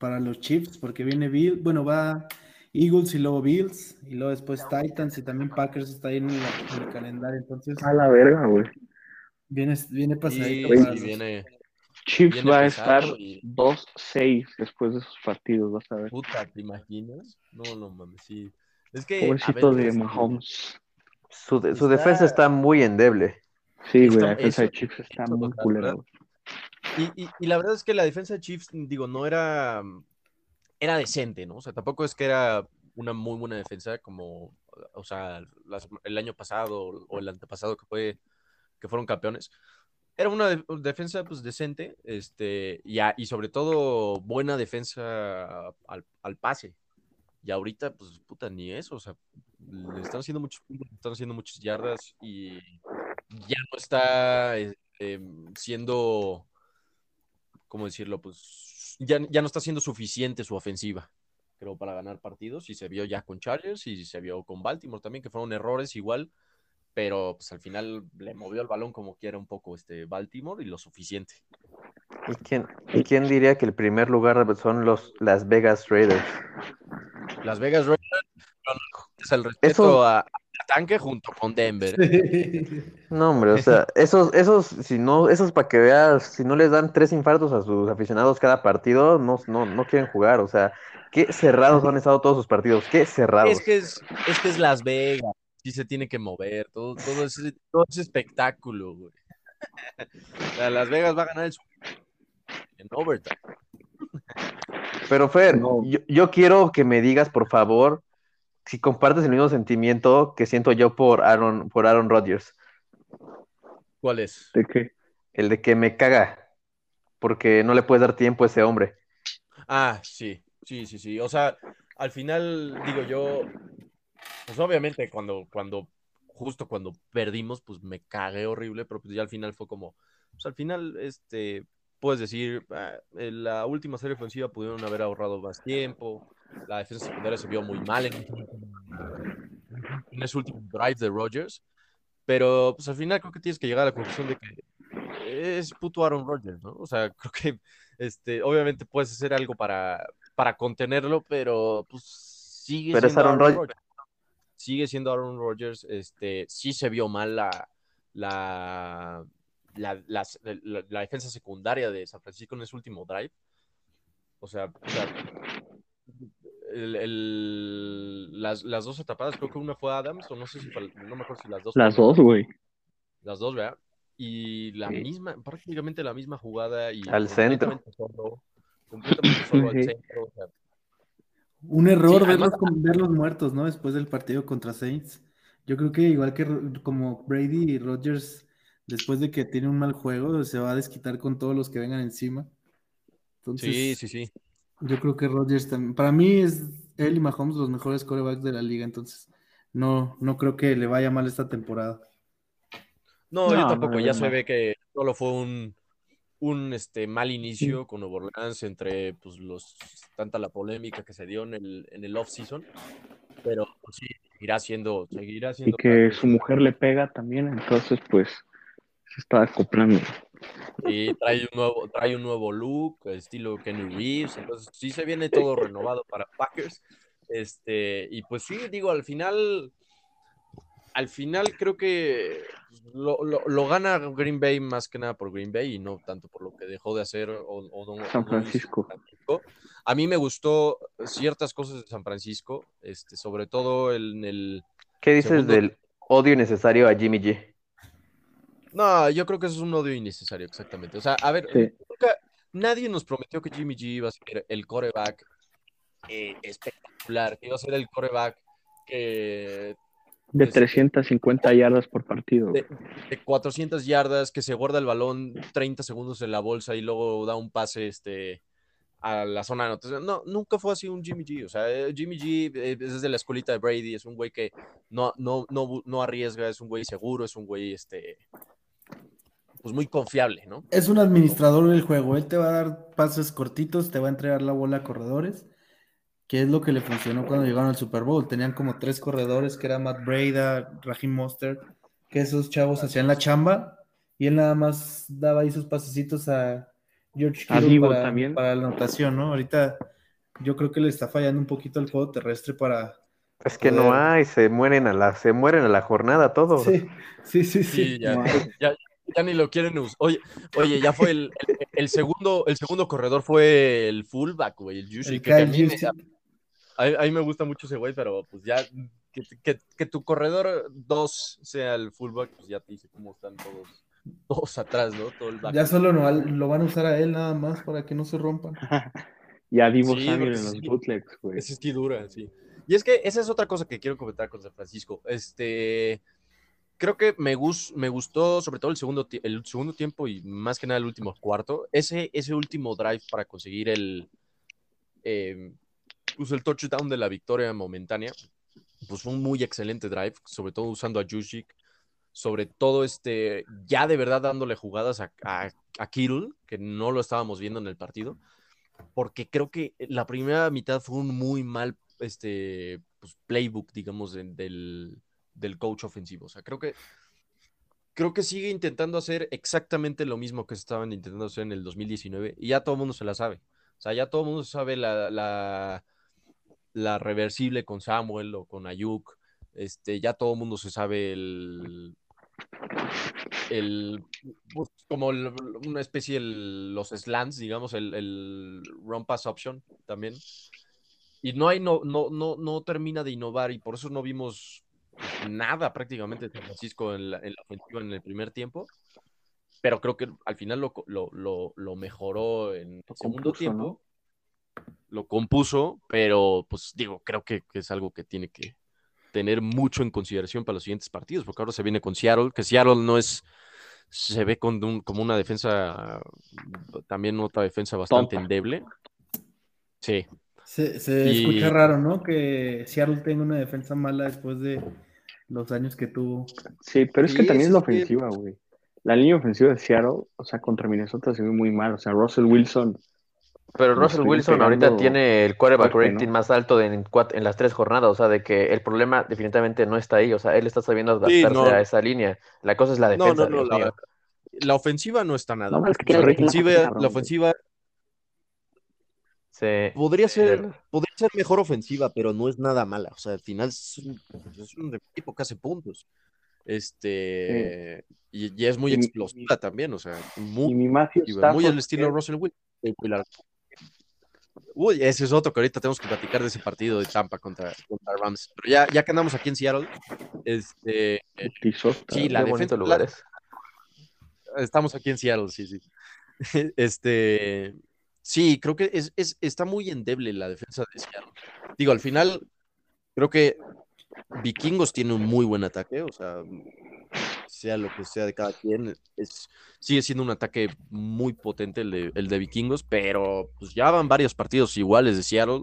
Para los Chiefs, porque viene Bill, bueno, va Eagles y luego Bills, y luego después Titans y también Packers está ahí en, la- en el calendario, entonces a la verga, güey. viene, viene pasadito para viene, Chiefs Viene va a estar y- 2-6 después de esos partidos, vas a ver. puta, ¿te imaginas? No, no mames, sí. Es que, a Pobrecito ver, de Mahomes. Su, de- su Está- defensa está muy endeble. Sí, güey, la defensa de Chiefs está muy culera. Y, la verdad es que la defensa de Chiefs, digo, no era, era decente, ¿no? O sea, tampoco es que era una muy buena defensa como, o sea, el año pasado o el antepasado que fue, que fueron campeones. Era una de- defensa, pues, decente, este, y, a- y sobre todo buena defensa al, al pase. Y ahorita, pues, puta, ni eso, o sea, le están haciendo muchos puntos, están haciendo muchas yardas y ya no está este, siendo, ¿cómo decirlo? Pues ya, ya no está siendo suficiente su ofensiva, creo, para ganar partidos. Y se vio ya con Chargers y se vio con Baltimore también, que fueron errores igual, pero pues al final le movió el balón como quiera un poco este Baltimore y lo suficiente. ¿Y quién, y quién diría que el primer lugar son los Las Vegas Raiders? Las Vegas Raiders, es el respeto Eso- a Tanque junto con Denver. Sí. No, hombre, o sea, esos, esos, si no, esos para que veas, si no les dan tres infartos a sus aficionados cada partido, no, no, no quieren jugar. O sea, qué cerrados han estado todos sus partidos, qué cerrados. Es que es, es que es Las Vegas, sí se tiene que mover, todo, todo, ese, todo ese espectáculo, güey. O sea, Las Vegas va a ganar el en overtime. Pero Fer, No. yo, yo quiero que me digas, por favor, si compartes el mismo sentimiento que siento yo por Aaron, por Aaron Rodgers, ¿Cuál es? ¿De qué? el de que me caga, porque no le puedes dar tiempo a ese hombre. Ah, sí, sí, sí, sí. O sea, al final, digo yo, pues obviamente cuando, cuando, justo cuando perdimos, pues me cagué horrible, pero pues ya al final fue como, pues al final, este, puedes decir, ah, en la última serie ofensiva pudieron haber ahorrado más tiempo, la defensa secundaria se vio muy mal en, en ese último drive de Rodgers, pero pues al final creo que tienes que llegar a la conclusión de que es puto Aaron Rodgers, ¿no? O sea, creo que este, obviamente puedes hacer algo para, para contenerlo, pero pues sigue Pero es siendo Aaron Rodgers. Sigue siendo Aaron Rodgers, este, sí se vio mal la, la, la, la- la defensa secundaria de San Francisco en ese último drive. O sea, o sea, el- el- las, las dos atrapadas, creo que una fue Adams, o no sé si fue, no me acuerdo si las dos. Las dos, güey. las dos, ¿verdad? Y la Sí. misma, prácticamente la misma jugada y Al centro. completamente solo, completamente solo al centro. o sea, Un error Sí, además- verlos, con- verlos muertos, ¿no? Después del partido contra Saints. Yo creo que igual que como Brady y Rodgers, después de que tiene un mal juego, se va a desquitar con todos los que vengan encima. Entonces, sí, sí, sí. Yo creo que Rodgers también. Para mí es él y Mahomes los mejores corebacks de la liga, entonces no, no creo que le vaya mal esta temporada. No, No, yo tampoco. ya se ve que solo fue un, un este, mal inicio con Nuevo Orleans entre pues, los, tanta la polémica que se dio en el, en el off-season. Pero pues, sí, seguirá siendo, seguirá Y siendo. que su mujer le pega también, entonces pues se está acoplando. Y trae un nuevo, trae un nuevo look, estilo Kenny Reeves, entonces sí se viene todo renovado para Packers. Este, y pues sí, digo, al final, al final creo que lo, lo- lo gana Green Bay más que nada por Green Bay y no tanto por lo que dejó de hacer o, o no- San Francisco. San Francisco. A mí me gustó ciertas cosas de San Francisco, este, sobre todo en el, ¿Qué dices Segundo- del odio necesario a Jimmy G? No, yo creo que eso es un odio innecesario, exactamente. O sea, a ver, Sí. nunca, nadie nos prometió que Jimmy G iba a ser el coreback eh, espectacular, que iba a ser el coreback que De Pues- 350 yardas por partido. de, de 400 yardas, que se guarda el balón 30 segundos en la bolsa y luego da un pase este, a la zona de anotación. No, nunca fue así un Jimmy G. O sea, eh, Jimmy G eh, es de la escuelita de Brady, es un güey que no, no, no, no arriesga, es un güey seguro, es un güey este, pues muy confiable, ¿no? Es un administrador del juego. Él te va a dar pases cortitos, te va a entregar la bola a corredores, que es lo que le funcionó cuando llegaron al Super Bowl. Tenían como tres corredores, que era Matt Breda, Raheem Mostert, que esos chavos hacían la chamba y él nada más daba ahí sus pasecitos a George Kittle para, también. para la anotación, ¿no? Ahorita yo creo que le está fallando un poquito el juego terrestre para... Es que no hay, se mueren a la, se mueren a la jornada todos. Sí, sí, sí, Sí, sí. ya, No. ya, ya ni lo quieren usar. Oye, oye, ya fue el, el, el segundo, el segundo corredor fue el fullback, güey, el Juicy, que a. A, a mí me gusta mucho ese güey, pero pues ya que, que- que tu corredor 2 sea el fullback, pues ya te dice cómo están todos, todos atrás, ¿no? Todo el back. Ya solo no, lo van a usar a él nada más para que no se rompan. Y a Divo Sí, porque en los sí. bootlegs, güey. Ese sí dura, sí. Y es que esa es otra cosa que quiero comentar con San Francisco. Este, creo que me, gus- me gustó sobre todo el segundo, el segundo tiempo y más que nada el último cuarto. Ese, ese último drive para conseguir el, eh, el touchdown de la victoria momentánea, pues fue un muy excelente drive, sobre todo usando a Juszczyk, sobre todo este, ya de verdad dándole jugadas a, a, que no lo estábamos viendo en el partido porque creo que la primera mitad fue un muy mal este, pues, playbook, digamos, de- del, del coach ofensivo. O sea, creo que, creo que sigue intentando hacer exactamente lo mismo que estaban intentando hacer en el 2019 y ya todo el mundo se la sabe. O sea, ya todo el mundo sabe la, la, reversible con Samuel o con Ayuk. Este, ya todo el mundo se sabe el, el pues, como el- una especie de los slants, digamos, el, el run pass option también. Y no hay, no, no, no, no termina de innovar y por eso no vimos nada prácticamente de San Francisco en la, en la ofensiva en el primer tiempo. Pero creo que al final lo, lo, lo, lo mejoró en el Lo segundo compuso, tiempo. Lo compuso, pero pues digo, creo que, que es algo que tiene que tener mucho en consideración para los siguientes partidos, porque ahora se viene con Seattle, que Seattle no es, se ve con un- como una defensa, también otra defensa bastante Tonta. endeble. Sí, Se, se Y- escucha raro, ¿no? Que Seattle tenga una defensa mala después de los años que tuvo. Sí, pero es que Sí, también es la ofensiva, güey. La línea ofensiva de Seattle, o sea, contra Minnesota se ve muy mal. O sea, Russell Wilson, Pero Russell Wilson ahorita tiene el quarterback fuerte, rating ¿no? más alto de en, cuat- en las tres jornadas, o sea, de que el problema definitivamente no está ahí, o sea, él está sabiendo adaptarse no. a esa línea. La cosa es la defensa, no, no, Dios la, ofensiva no está nada. No, es que la ofensiva Sí. podría ser, Pero- podría ser mejor ofensiva, pero no es nada mala. O sea, al final es un, es un equipo que hace puntos. Este, y, y es muy Y mi- explosiva también, o sea, muy y mi muy al estilo que- Russell Wilson. Uy, ese es otro que ahorita tenemos que platicar de ese partido de Tampa contra, contra Rams. Pero ya, ya que andamos aquí en Seattle, este, Sí, la defensa- lugar la- es. estamos aquí en Seattle, sí, sí. Este, sí, creo que es, es- está muy endeble la defensa de Seattle. Digo, al final, creo que Vikingos tiene un muy buen ataque, o sea, sea lo que sea de cada quien, es, sigue siendo un ataque muy potente el de, el de Vikingos, pero pues ya van varios partidos iguales de Seattle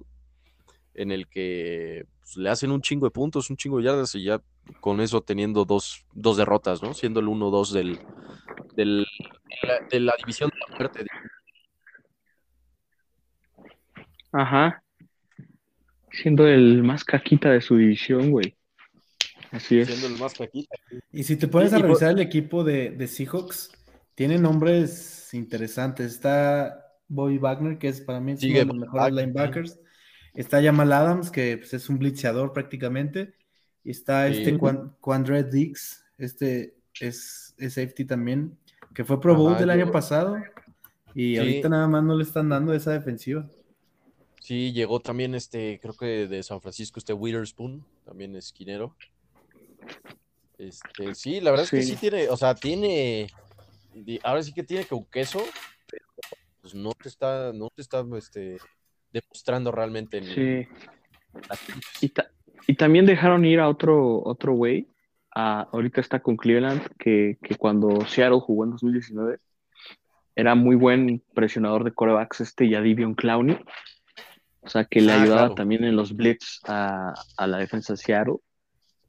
en el que pues, le hacen un chingo de puntos, un chingo de yardas y ya con eso teniendo dos, dos derrotas, ¿no? Siendo el 1-2 del, del, de, la, de la división de la muerte. Ajá. Siendo el más caquita de su división, güey. Así es. Siendo el más caquita. Y si te pones a por- revisar el equipo de, de Seahawks, tiene nombres interesantes. Está Bobby Wagner, que es para mí es uno de los mejores Wagner. linebackers. Está Jamal Adams, que pues, es un blitzeador prácticamente. Y está Sí. este Quan- Quandre Dix, este es, es safety también, que fue Pro Bowl del año pasado. Y Sí. ahorita nada más no le están dando esa defensiva. Sí, llegó también este, creo que de San Francisco, este Witherspoon, también esquinero. Este, sí, la verdad es que Sí. tiene, o sea, tiene, ahora sí que tiene con queso, pero pues no te está, no te está, este, demostrando realmente en Sí. ta- y también dejaron ir a otro otro güey. a- ahorita está con Cleveland, que, que cuando Seattle jugó en 2019 era muy buen presionador de corebacks este Yadivion Clowney. O sea, que le Ah, ayudaba claro. también en los blitz a, a la defensa de Seattle.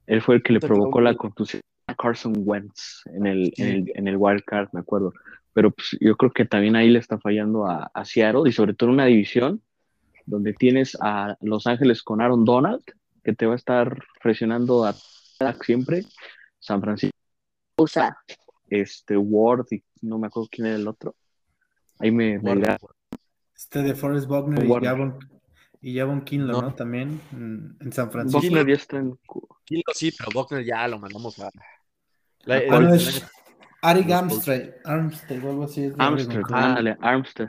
Él fue el que le provocó la contusión a Carson Wentz en el, Sí. en el, en el wild card, me acuerdo. Pero pues, yo creo que también ahí le está fallando a, a Seattle y sobre todo en una división donde tienes a Los Ángeles con Aaron Donald, que te va a estar presionando a siempre, San Francisco, Usa. este Ward y no me acuerdo quién era el otro. Ahí me, me. Este de Forrest Buckner y Warner. Y Javon Kinlo, No. ¿no? También en, en San Francisco. Buckner ya está en. Sí, sí, pero Buckner ya lo mandamos a. La- Ah, no, el- es Arik los Armstead, Armstead o algo así. es Armstead, ándale, Armstead.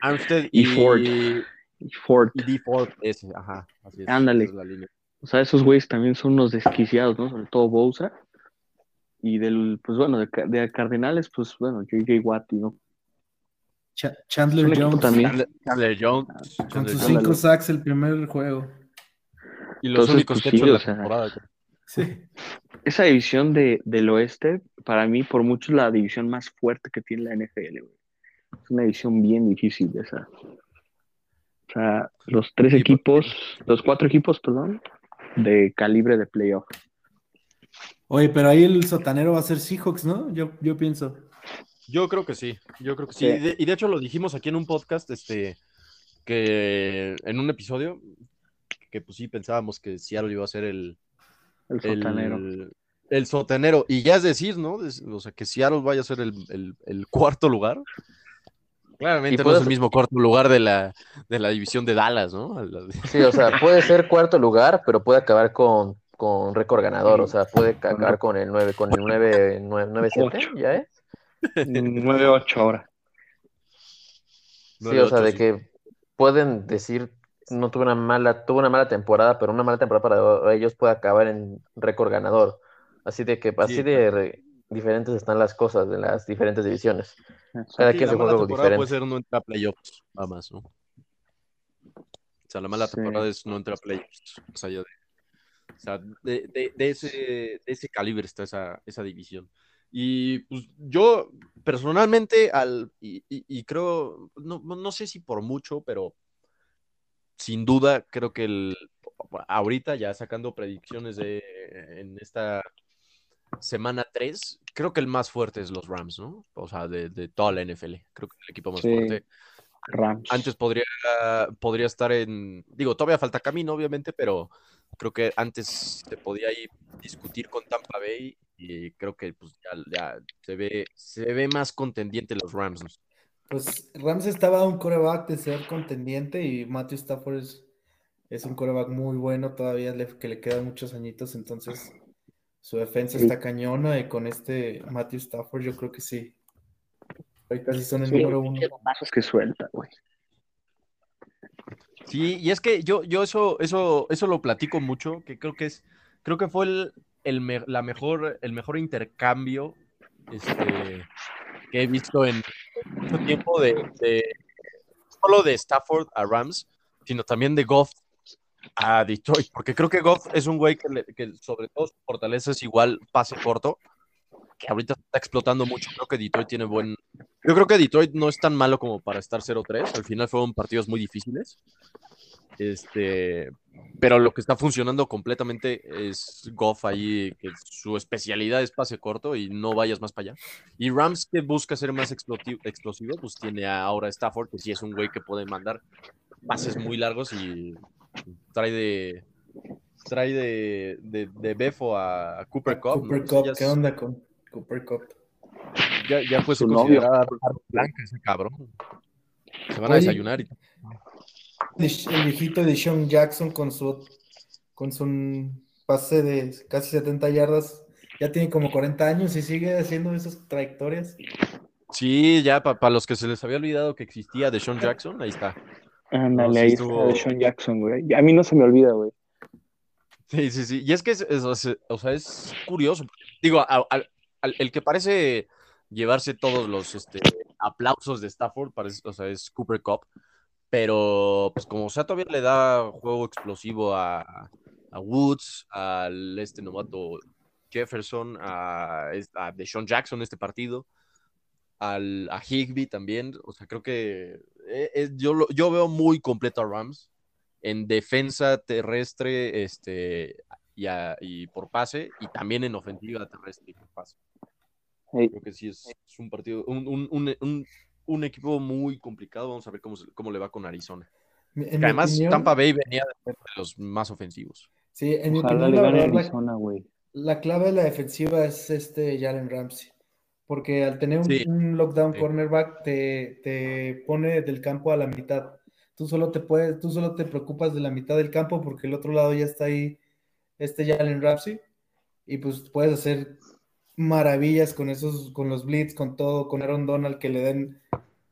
Armstead Y y, Ford. Y Ford. Y D Ford, ese, ajá. Así es, Ándale. esa es la línea. O sea, esos güeyes también son unos desquiciados, ¿no? Sobre todo Bousa. Y del, pues bueno, de, de Cardenales, pues bueno, JJ Watt, ¿no? Chandler Jones también. Chandler, Chandler Jones. con Chandler sus Jones. cinco sacks el primer juego. Y los Entonces, únicos pues, que en o la sea, temporada. creo. Sí. Esa división de, del oeste, para mí, por mucho, es la división más fuerte que tiene la NFL, güey. Es una división bien difícil de esa. O sea, los tres equipos, los cuatro equipos, perdón, de calibre de playoff. Oye, pero ahí el sotanero va a ser Seahawks, ¿no? Yo, yo pienso. Yo creo que sí, yo creo que sí. Sí. Y, de, y de hecho lo dijimos aquí en un podcast, este, que en un episodio, que pues sí pensábamos que Seattle iba a ser el, El sotanero. el, el sotanero. Y ya es decir, ¿no? O sea, que Seattle vaya a ser el, el- el cuarto lugar. Claramente Y no es el mismo cuarto lugar de la, de la división de Dallas, ¿no? Sí, o sea, puede ser cuarto lugar, pero puede acabar con, con récord ganador. O sea, puede ca- acabar con el 9, con el 9, 9, 9 7, Ocho. ¿ya es? 9-8 ahora. Sí, o sea, 9-8, de sí. que pueden decir, no tuve una mala, tuvo una mala temporada, pero una mala temporada para ellos puede acabar en récord ganador. Así de que, así de re- diferentes están las cosas de las diferentes divisiones. Cada Sí, quien la se juega puede ser no entrar a playoffs, nada más, ¿no? O sea, la mala Sí. temporada es no entrar a playoffs, más allá de... O sea, de, de- de ese, de ese calibre está esa, esa división. Y pues yo personalmente, al, y, y- y creo, no, no sé si por mucho, pero sin duda creo que el, ahorita ya sacando predicciones de, en esta semana 3, creo que el más fuerte es los Rams, ¿no? O sea, de, de toda la NFL. Creo que el equipo más Sí. fuerte. Rams. Antes podría, podría estar en, digo, todavía falta camino, obviamente, pero creo que antes se podía ir discutir con Tampa Bay y creo que pues ya, ya se ve, se ve más contendiente los Rams. ¿no? Pues Rams estaba a un coreback de ser contendiente y Matthew Stafford es, es un coreback muy bueno todavía le- que le quedan muchos añitos, entonces su defensa Sí. está cañona y con este Matthew Stafford yo creo que sí. Ahorita sí son el Sí, número uno. Qué bombazos que suelta, güey. Sí, y es que yo, yo eso, eso, eso lo platico mucho, que creo que es, creo que fue el, el, me- la mejor, el mejor intercambio este, que he visto en mucho tiempo de, de- solo de Stafford a Rams, sino también de Goff a Detroit, porque creo que Goff es un güey que, le- que sobre todo su fortaleza es igual pase corto, que ahorita está explotando mucho. Creo que Detroit tiene buen. Yo creo que Detroit no es tan malo como para estar 0-3. Al final fueron partidos muy difíciles. Este, pero lo que está funcionando completamente es Goff ahí, que su especialidad es pase corto y no vayas más para allá. Y Rams, que busca ser más explosivo, pues tiene ahora Stafford, que sí es un güey que puede mandar pases muy largos y trae de trae de, de, de Befo a, a Cooper Cup. ¿no? Cooper O sea, Cup, ¿qué es- onda con Cooper Cup? ya, ya fue Su novio. blanca ese cabrón. Se van a Oye. desayunar y El viejito de Sean Jackson con su con su pase de casi 70 yardas, ya tiene como 40 años y sigue haciendo esas trayectorias. Sí, ya para los que se les había olvidado que existía de Sean Jackson, ahí está. Ándale, No, sí ahí estuvo- está de Sean Jackson, güey. A mí no se me olvida, güey. Sí, sí, sí. Y es que es, es- o sea, o sea, es curioso. Digo, a- al- al- el que parece llevarse todos los este, aplausos de Stafford, parece, o sea, es Cooper Cup. Pero, pues como sea, todavía le da juego explosivo a, a Woods, al este novato Jefferson, a, a Deshaun Jackson este partido, al, a Higby también. O sea, creo que eh, yo, lo- yo veo muy completo a Rams en defensa terrestre este, y, a- y por pase, y también en ofensiva terrestre y por pase. Creo que sí es, es un partido, un, un- un- un- equipo muy complicado. Vamos a ver cómo, cómo le va con Arizona. En además, opinión- Tampa Bay venía de ser de los más ofensivos. Sí, en mi opinión, le la verdad, la- Arizona, güey. La clave de la defensiva es este Jalen Ramsey, porque al tener un, Sí. un lockdown Sí. cornerback te, te pone del campo a la mitad. Tú solo te puedes, tú solo te preocupas de la mitad del campo porque el otro lado ya está ahí este Jalen Ramsey y pues puedes hacer maravillas con esos, con los blitz, con todo, con Aaron Donald que le den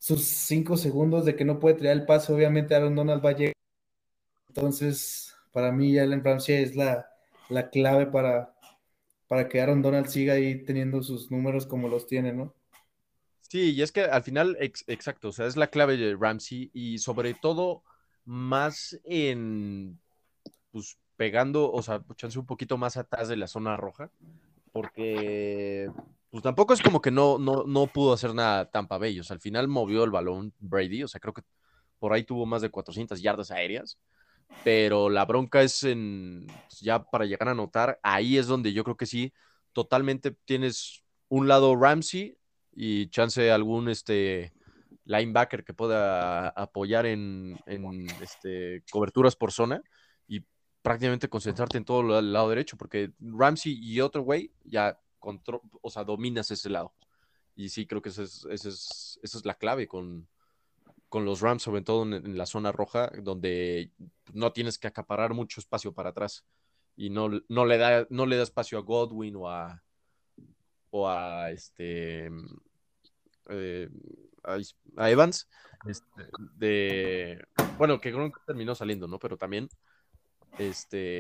sus cinco segundos de que no puede tirar el pase, obviamente Aaron Donald va a llegar. Entonces, para mí, Allen Ramsey es la, la clave para, para que Aaron Donald siga ahí teniendo sus números como los tiene, ¿no? Sí, y es que al final, exacto, o sea, es la clave de Ramsey y sobre todo más en, pues, pegando, o sea, echándose un poquito más atrás de la zona roja, porque pues tampoco es como que no, no, no pudo hacer nada tan pabello. O sea, al final movió el balón Brady, o sea, creo que por ahí tuvo más de 400 yardas aéreas, pero la bronca es en, pues, ya para llegar a anotar, ahí es donde yo creo que sí, totalmente tienes un lado Ramsey y chance algún este linebacker que pueda apoyar en, en este, coberturas por zona y prácticamente concentrarte en todo el lado derecho, porque Ramsey y otro güey ya control, o sea, dominas ese lado. Y sí, creo que esa es, es, esa es la clave con, con los Rams, sobre todo en, la zona roja, donde no tienes que acaparar mucho espacio para atrás. Y no, no, le, da, no le da espacio a Godwin o a, o a este eh, a, Evans. Este, de bueno, que terminó saliendo, ¿no? Pero también este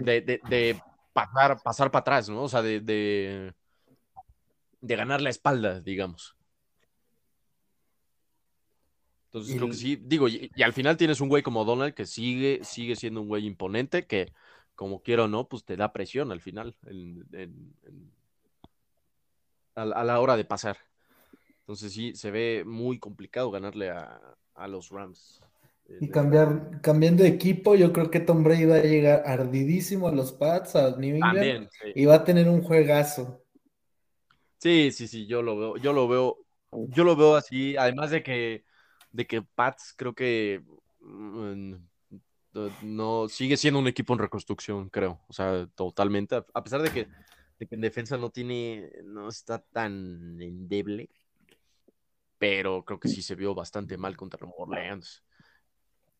de, de, pasar, pasar para atrás, ¿no? O sea, de, de, ganar la espalda, digamos. Entonces, creo que sí, digo, y, al final tienes un güey como Donald que sigue, sigue siendo un güey imponente, que como quiero o no, pues te da presión al final, a, la hora de pasar. Entonces sí, se ve muy complicado ganarle a, a los Rams. Y cambiar, cambiando de equipo, yo creo que Tom Brady va a llegar ardidísimo a los Pats, a New England, y va a tener un juegazo. Sí, sí, sí, yo lo veo, yo lo veo, yo lo veo así, además de que, de que Pats creo que mm, no sigue siendo un equipo en reconstrucción, creo, o sea, totalmente, a pesar de que, de que en defensa no tiene, no está tan endeble, pero creo que sí se vio bastante mal contra Orleans.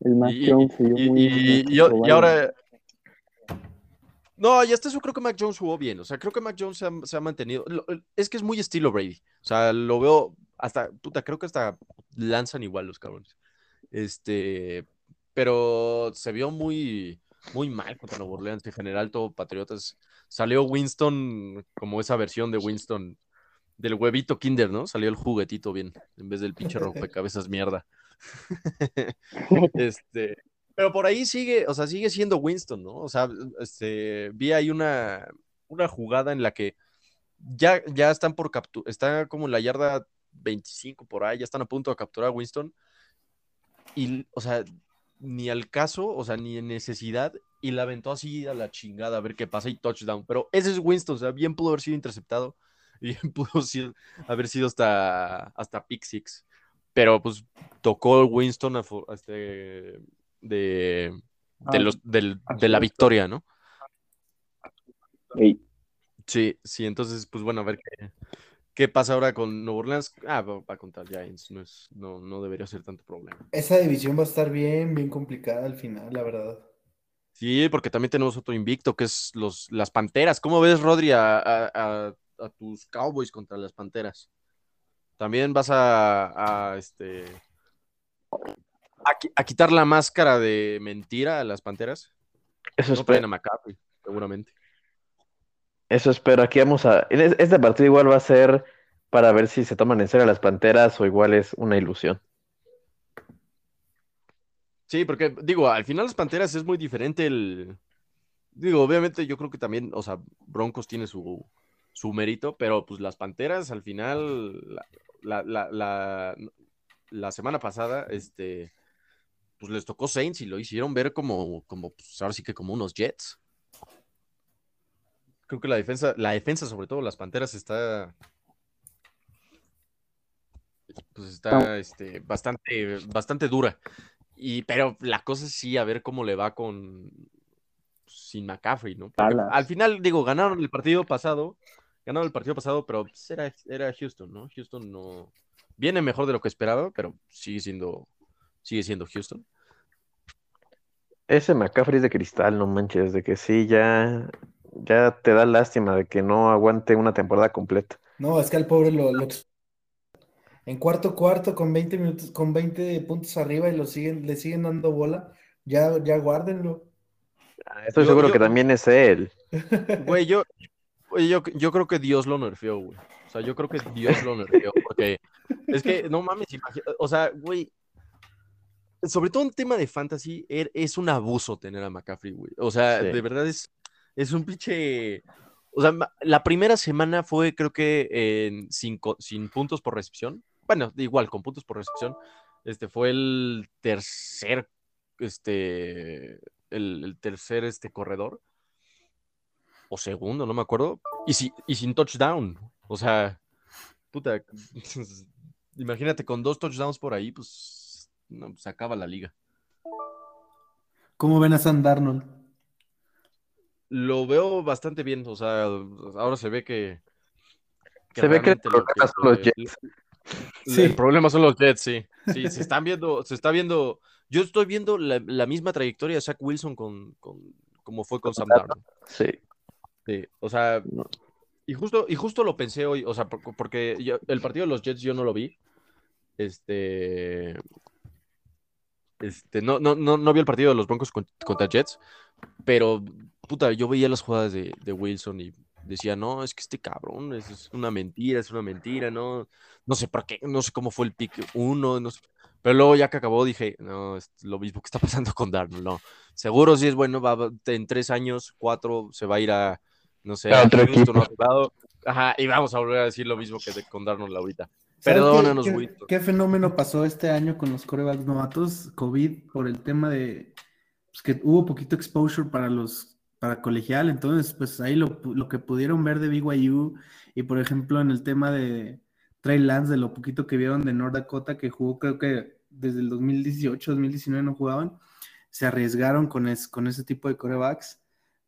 El Mac Jones se muy y, y, ahora. No, y hasta eso creo que Mac Jones jugó bien. O sea, creo que Mac Jones se ha, mantenido. Es que es muy estilo Brady. O sea, lo veo hasta. Puta, creo que hasta lanzan igual los cabrones. Este. Pero se vio muy, muy mal contra Nueva Orleans. En general, todo Patriotas. Salió Winston como esa versión de Winston del huevito Kinder, ¿no? Salió el juguetito bien, en vez del pinche rompecabezas mierda. este, pero por ahí sigue, o sea, sigue siendo Winston, ¿no? O sea, este, vi ahí una, una jugada en la que ya, ya están por capturar, está como en la yarda 25 por ahí, ya están a punto de capturar a Winston. Y, o sea, ni al caso, o sea, ni en necesidad, y la aventó así a la chingada a ver qué pasa y touchdown. Pero ese es Winston, o sea, bien pudo haber sido interceptado, bien pudo haber sido hasta, hasta pick six pero pues tocó Winston este, de, ah, los, de la victoria, ¿no? Sí, sí, entonces, pues bueno, a ver qué, qué pasa ahora con Nueva Orleans. Ah, va, a contar Giants, no, es, no, no debería ser tanto problema. Esa división va a estar bien, bien complicada al final, la verdad. Sí, porque también tenemos otro invicto que es los, las Panteras. ¿Cómo ves, Rodri, a, a tus Cowboys contra las Panteras? También vas a, a este, a, quitar la máscara de mentira a las panteras. Eso es espero. McCaffrey, seguramente. Eso espero. Aquí vamos a. Este partido igual va a ser para ver si se toman en serio las panteras o igual es una ilusión. Sí, porque digo, al final las panteras es muy diferente el. Digo, obviamente yo creo que también, o sea, Broncos tiene su, su mérito, pero pues las panteras al final, la, la, la, semana pasada, este, pues les tocó Saints y lo hicieron ver como, como pues ahora sí que como unos Jets. Creo que la defensa, la defensa, sobre todo las Panteras, está. Pues está este, bastante, bastante dura. Y, pero la cosa es sí, a ver cómo le va con sin McCaffrey, ¿no? al final, digo, ganaron el partido pasado, Ganaron el partido pasado, pero pues, era, era Houston, ¿no? Houston no viene mejor de lo que esperaba, pero sigue siendo, sigue siendo Houston. Ese McCaffrey es de cristal, no manches, de que sí, ya, ya te da lástima de que no aguante una temporada completa. No, es que al pobre lo, en cuarto cuarto con 20 minutos, con 20 puntos arriba y lo siguen, le siguen dando bola, ya, ya guárdenlo. Ah, Estoy Yo- seguro yo- que también es él. Güey, yo, güey, yo, yo creo que Dios lo nerfeó, güey. O sea, yo creo que Dios lo nerfeó, porque es que, no mames, o sea, güey, sobre todo en tema de fantasy, er- es un abuso tener a McCaffrey, güey. O sea, Sí. de verdad es, es un pinche... O sea, la primera semana fue, creo que, en sin, puntos por recepción. Bueno, igual, con puntos por recepción. Este fue el tercer, este, el, el tercer, este, corredor. O segundo, no me acuerdo. Y, si, y sin touchdown. O sea, puta, imagínate, con dos touchdowns por ahí, pues, no, se acaba la liga. ¿Cómo ven a Sam Darnold? Lo veo bastante bien, o sea, ahora se ve que... Se ve que el lo problema son los Jets. Sí. El problema son los Jets, sí. Sí, se están viendo, se está viendo. Yo estoy viendo la, la misma trayectoria de Zach Wilson con, con como fue con Sam Darnold. Sí. Sí, o sea, y justo, y justo lo pensé hoy, o sea, por- porque yo- el partido de los Jets yo no lo vi. Este. Este, no, no, no, no vi el partido de los Broncos con- contra Jets, pero puta, yo veía las jugadas de, de Wilson y decía, no, es que este cabrón es, es una mentira, es una mentira, no, no sé por qué, no sé cómo fue el pick uno, no sé. Pero luego ya que acabó dije, no, es lo mismo que está pasando con Darnold, no. Seguro si es bueno, va- en tres años, cuatro, se va a ir a, no sé, otro Houston, equipo. lado. Ajá, y vamos a volver a decir lo mismo que de- con Darnold ahorita. ¿Sabes Perdónanos, qué- qué, qué fenómeno pasó este año con los corebacks novatos? COVID por el tema de pues, que hubo poquito exposure para los para colegial, entonces pues ahí lo, lo que pudieron ver de BYU y por ejemplo en el tema de Trey Lance, de lo poquito que vieron de North Dakota que jugó creo que desde el 2018, 2019 no jugaban, se arriesgaron con, es- con ese tipo de corebacks,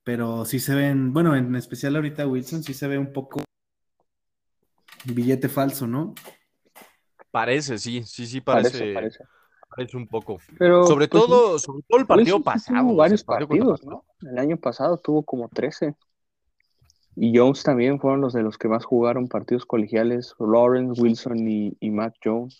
pero sí se ven, bueno, en especial ahorita Wilson sí se ve un poco billete falso, ¿no? Parece, sí, sí, sí, parece, Parece, parece, parece. un poco. Pero, sobre pues, todo, sobre todo el partido Wilson pasado. tuvo varios partido partidos, ¿no? El año pasado tuvo como 13. Y Jones también fueron los de los que más jugaron partidos colegiales. Lawrence, Wilson y, y Mac Jones.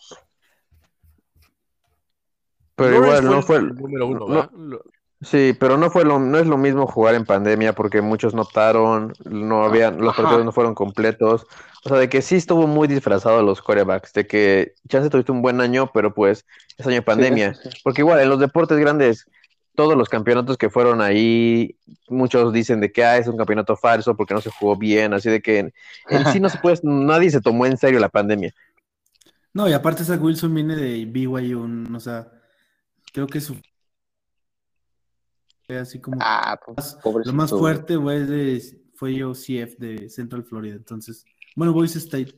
Pero Lawrence igual no fue el el- número uno, no- Sí, pero no fue lo, no es lo mismo jugar en pandemia porque muchos no optaron, no habían, los Ajá. partidos no fueron completos. O sea, de que sí estuvo muy disfrazado los corebacks, de que chance tuviste un buen año, pero pues es año de pandemia. Sí, eso sí. Porque igual en los deportes grandes, todos los campeonatos que fueron ahí, muchos dicen de que ah, es un campeonato falso porque no se jugó bien, así de que en, en sí no se puede, nadie se tomó en serio la pandemia. No, y aparte Zach Wilson viene de BYU, o sea, creo que su así como Ah, pues, lo más fuerte, güey, de- fue OCF de Central Florida, entonces, bueno, Boise State,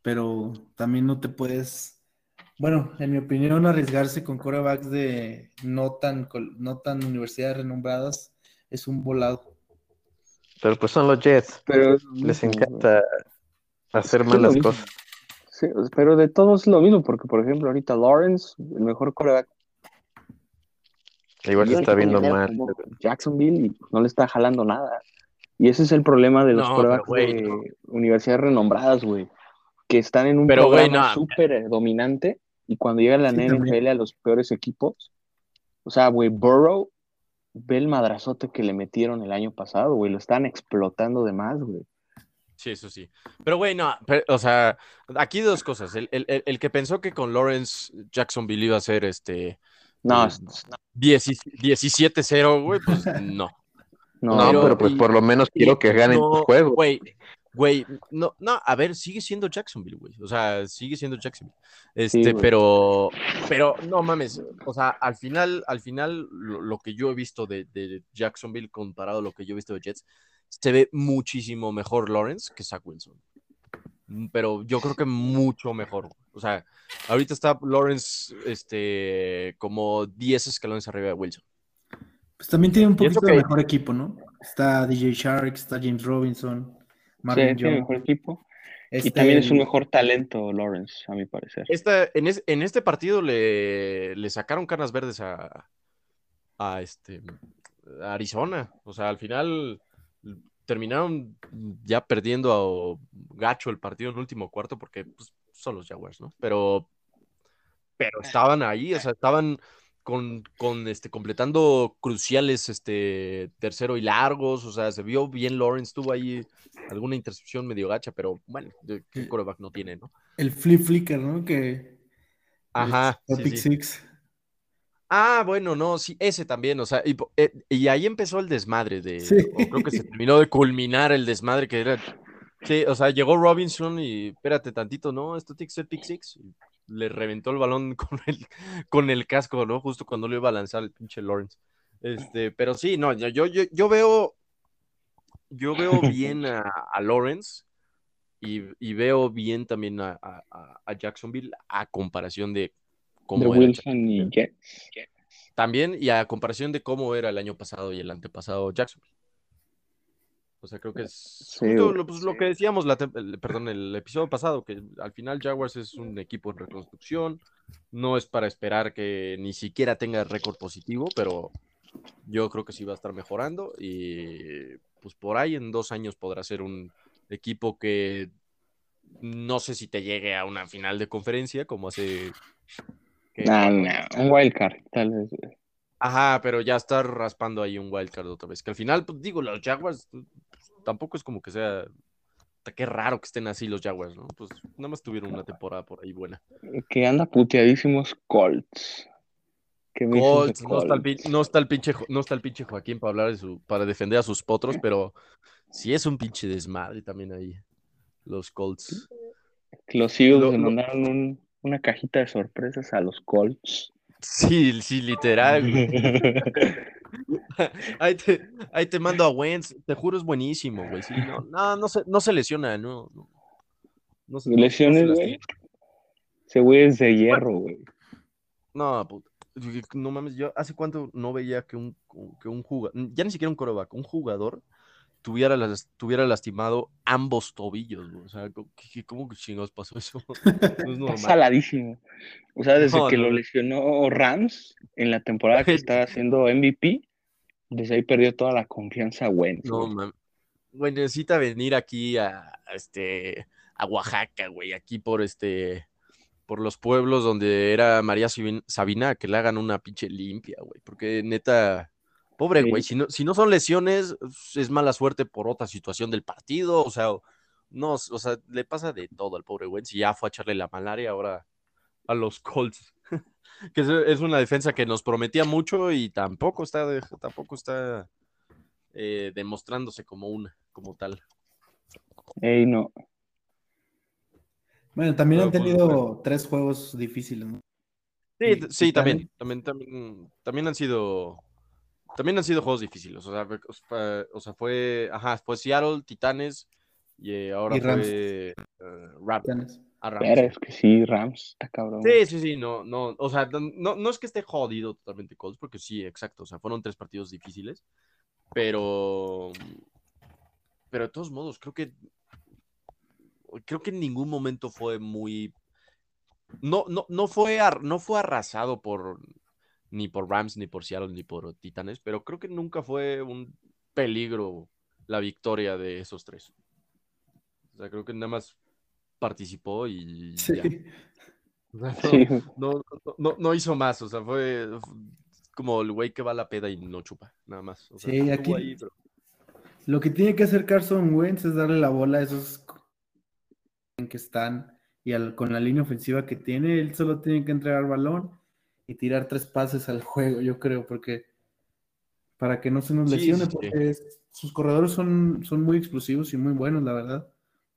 pero también no te puedes, bueno, en mi opinión, arriesgarse con corebacks de no tan, col- no tan universidades renombradas es un volado. Pero pues son los Jets, Pero les encanta hacer Es mal lo las mismo. cosas. Sí, pero de todos es lo mismo, porque por ejemplo, ahorita Lawrence, el mejor coreback, Igual se está viendo mal. Jacksonville y no le está jalando nada. Y ese es el problema de los No, güey, de no. universidades renombradas, güey, que están en un Pero, programa no. súper eh, dominante y cuando llega la Sí, NFL también. a los peores equipos, o sea, güey, Burrow ve el madrazote que le metieron el año pasado, güey, lo están explotando de más, güey. Sí, eso sí. Pero, güey, no, pero, o sea, aquí dos cosas. El, el- el- el que pensó que con Lawrence Jacksonville iba a ser este No, Sí. 10 17-0, güey, pues no. no, No, pero- pero pues y- por lo menos quiero que ganen No, los juegos. Güey, güey, no, no, a ver, sigue siendo Jacksonville, güey. O sea, sigue siendo Jacksonville. Este, pero, pero no mames. O sea, al final, al final, lo, lo que yo he visto de, de Jacksonville comparado a lo que yo he visto de Jets, se ve muchísimo mejor Lawrence que Zach Wilson. Mm, Pero yo creo que mucho mejor. O sea, ahorita está Lawrence, este, como 10 escalones arriba de Wilson. Pues también tiene un poquito que- de mejor equipo, ¿no? Está DJ Shark, está James Robinson, Marvin Sí, tiene Jones. mejor equipo. Y este, también es un mejor talento, Lawrence, a mi parecer. Esta, en, es- en este partido le, le sacaron canas verdes a, a este a Arizona. O sea, al final terminaron ya perdiendo a gacho el partido en el último cuarto porque pues, son los Jaguars, ¿no? Pero, pero estaban ahí, o sea, estaban con, con este, completando cruciales, este, tercero y largos, o sea, se vio bien Lawrence, tuvo ahí alguna intercepción medio gacha, pero bueno, ¿qué quarterback no tiene, no? El flip flicker, ¿no? Que. Ajá, el sí, sí. six. Ah, bueno, no, sí, ese también, o sea, y, eh, ahí empezó el desmadre de, Sí. creo que se terminó de culminar el desmadre que era, sí, o sea, llegó Robinson y espérate tantito, no, esto tiene que ser pick six, le reventó el balón con el, con el casco, ¿no? Justo cuando lo iba a lanzar el pinche Lawrence. Este, pero sí, no, yo, yo, yo, veo, yo veo bien a, a Lawrence y, y veo bien también a, a- a- a Jacksonville a comparación de cómo De era Wilson y Jets. también, y a comparación de cómo era el año pasado y el antepasado Jacksonville. O sea, creo que es Sí, justo güey. lo, pues, lo que decíamos, la el- perdón, el episodio pasado, que al final Jaguars es un equipo en reconstrucción, no es para esperar que ni siquiera tenga récord positivo, pero yo creo que sí va a estar mejorando y pues por ahí en dos años podrá ser un equipo que no sé si te llegue a una final de conferencia como hace... ¿qué? Nah, nah, un wildcard, tal vez. Ajá, pero ya está raspando ahí un wildcard otra vez. Que al final, pues digo, los Jaguars tampoco es como que sea. Qué raro que estén así los Jaguars, ¿no? Pues nada más tuvieron una temporada por ahí buena. Que anda puteadísimos Colts. ¿Qué me dices de Colts, no está, el, no, está el pinche, no está el pinche Joaquín para hablar de su, para defender a sus potros, pero sí es un pinche desmadre también ahí. Los Colts. Los Eagles le mandaron un- una cajita de sorpresas a los Colts. Sí, sí, literal. Ahí te, ahí te mando a Wentz, te juro es buenísimo, güey. Sí, no, no, no se, no se lesiona, no. no, no se- Lesiones, güey. Ese güey es de hierro, güey. No, puta. No mames, yo hace cuánto no veía que un, que un jugador, ya ni siquiera un coreback, un jugador tuviera, las, tuviera lastimado ambos tobillos, güey. O sea, ¿cómo, que chingados pasó eso? No es Está normal. saladísimo. O sea, desde No, que no. lo lesionó Rams en la temporada que estaba haciendo MVP, desde ahí perdió toda la confianza Wentz. No, mames. Güey, necesita venir aquí a, a este, a Oaxaca, güey, aquí por este, por los pueblos donde era María Sabin- Sabina, que le hagan una pinche limpia, güey, porque neta, pobre Sí. güey, si no, si no son lesiones, es mala suerte por otra situación del partido, o sea, no, o sea, le pasa de todo al pobre güey, si ya fue a echarle la malaria ahora a los Colts, que es, una defensa que nos prometía mucho y tampoco está, de- tampoco está eh, demostrándose como una, como tal. Ey, no. Bueno, también han pues, tenido tres juegos difíciles, ¿no? Sí, sí, y también, también- también, también, también han sido, también han sido juegos difíciles. O sea, fue- o sea, fue, ajá, fue Seattle, Titanes y eh, ahora Y Rams. fue eh, Rams, Titanes. a Rams, Pero es que sí, Rams está cabrón. Sí, sí, sí, no, no, o sea, no, no es que esté jodido totalmente Colts, porque sí, exacto, o sea, fueron tres partidos difíciles, pero, pero de todos modos, creo que, creo que en ningún momento fue muy, no, no, no fue, ar- no fue arrasado por, ni por Rams, ni por Seattle, ni por Titanes, pero creo que nunca fue un peligro la victoria de esos tres. O sea, creo que nada más participó y Sí. ya. O sea, no- Sí, no, no, no, no hizo más, o sea, fue como el güey que va a la peda y no chupa, nada más. O sea, Sí, aquí- ahí, pero- Lo que tiene que hacer Carson Wentz es darle la bola a esos en que están y al- con la línea ofensiva que tiene, él solo tiene que entregar balón y tirar tres pases al juego, yo creo, porque para que no se nos lesione, sí, sí. porque sus corredores son, son muy explosivos y muy buenos, la verdad.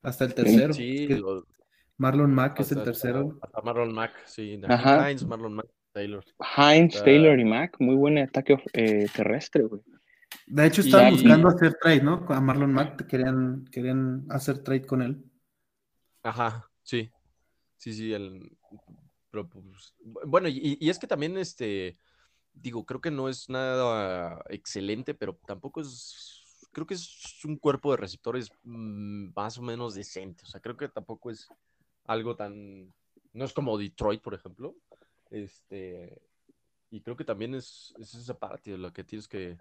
Hasta el tercero. Sí, que lo- Marlon Mack es el tercero. Hasta Marlon Mack, sí. Ajá. Hines, Marlon Mack, Taylor. Hines, Ah. Taylor y Mack, muy buen ataque eh, terrestre, güey. De hecho, estaban Y- buscando hacer trade, ¿no? A Marlon Mack querían, querían hacer trade con él. Ajá, sí. Sí, sí, el... pero, pues, bueno, y, y es que también, este, digo, creo que no es nada excelente, pero tampoco es, creo que es un cuerpo de receptores mm, más o menos decente, o sea, creo que tampoco es algo tan, no es como Detroit, por ejemplo, este, y creo que también es, es esa parte de la que tienes que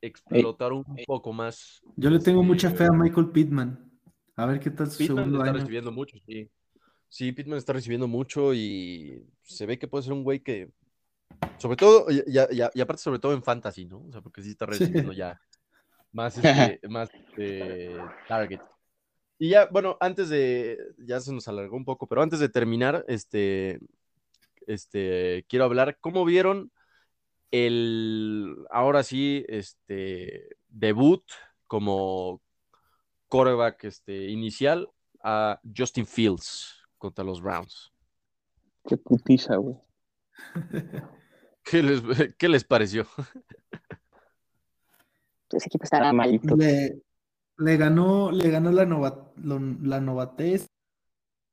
explotar un poco más. Yo le tengo este, mucha fe a Michael Pittman. A ver qué tal su Pittman segundo está año. recibiendo mucho, sí. Sí, Pittman está recibiendo mucho y se ve que puede ser un güey que, sobre todo, y, y- y- aparte sobre todo en fantasy, ¿no? O sea, porque sí está recibiendo ya más, este, más este, target. Y ya, bueno, antes de, ya se nos alargó un poco, pero antes de terminar, este, este, quiero hablar, ¿cómo vieron el, ahora sí, este, debut como quarterback este, inicial a Justin Fields contra los Browns? Qué putiza, güey. ¿Qué les, qué les pareció? Ese equipo está malito. Le, le ganó, le ganó la, nova- lo- la novatez.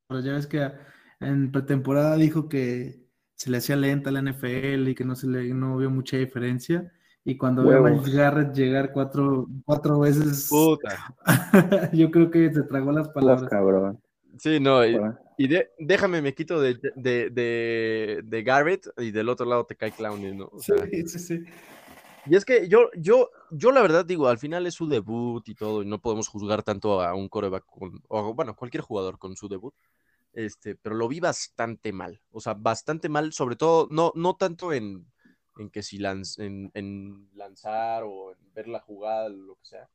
Pero ya ves que en pretemporada dijo que se le hacía lenta la NFL y que no se le no vio mucha diferencia. Y cuando vio a. Miles Garrett llegar cuatro, cuatro veces, Puta. yo creo que se tragó las Los palabras. cabrón. Sí, no, y, y de- déjame, me quito de, de, de, de Garrett y del otro lado te cae Clowney, ¿no? O Sí, sí, sí. Y es que yo, yo, yo la verdad digo, al final es su debut y todo, y no podemos juzgar tanto a un coreback con, o bueno, cualquier jugador con su debut. Este, pero lo vi bastante mal, o sea, bastante mal, sobre todo, no, no tanto en, en que si lanz, en, en lanzar o en ver la jugada, lo que sea.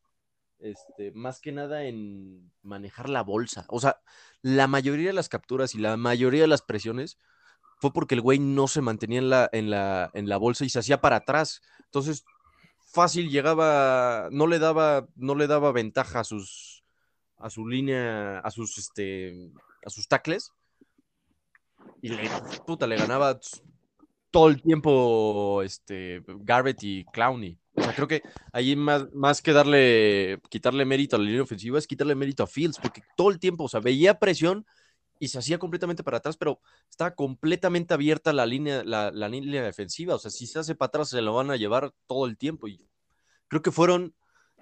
Este, más que nada en manejar la bolsa. O sea, la mayoría de las capturas y la mayoría de las presiones fue porque el güey no se mantenía en la, en la, en la bolsa y se hacía para atrás. Entonces, fácil llegaba, no le daba, no le daba ventaja a sus, a su línea, a sus, este, a sus tacles. Y le, puta, le ganaba todo el tiempo, este, Garrett y Clowney. O sea, creo que ahí más, más que darle, quitarle mérito a la línea ofensiva, es quitarle mérito a Fields, porque todo el tiempo, o sea, veía presión y se hacía completamente para atrás, pero estaba completamente abierta la línea, la, la línea defensiva. O sea, si se hace para atrás, se lo van a llevar todo el tiempo. Y creo que fueron,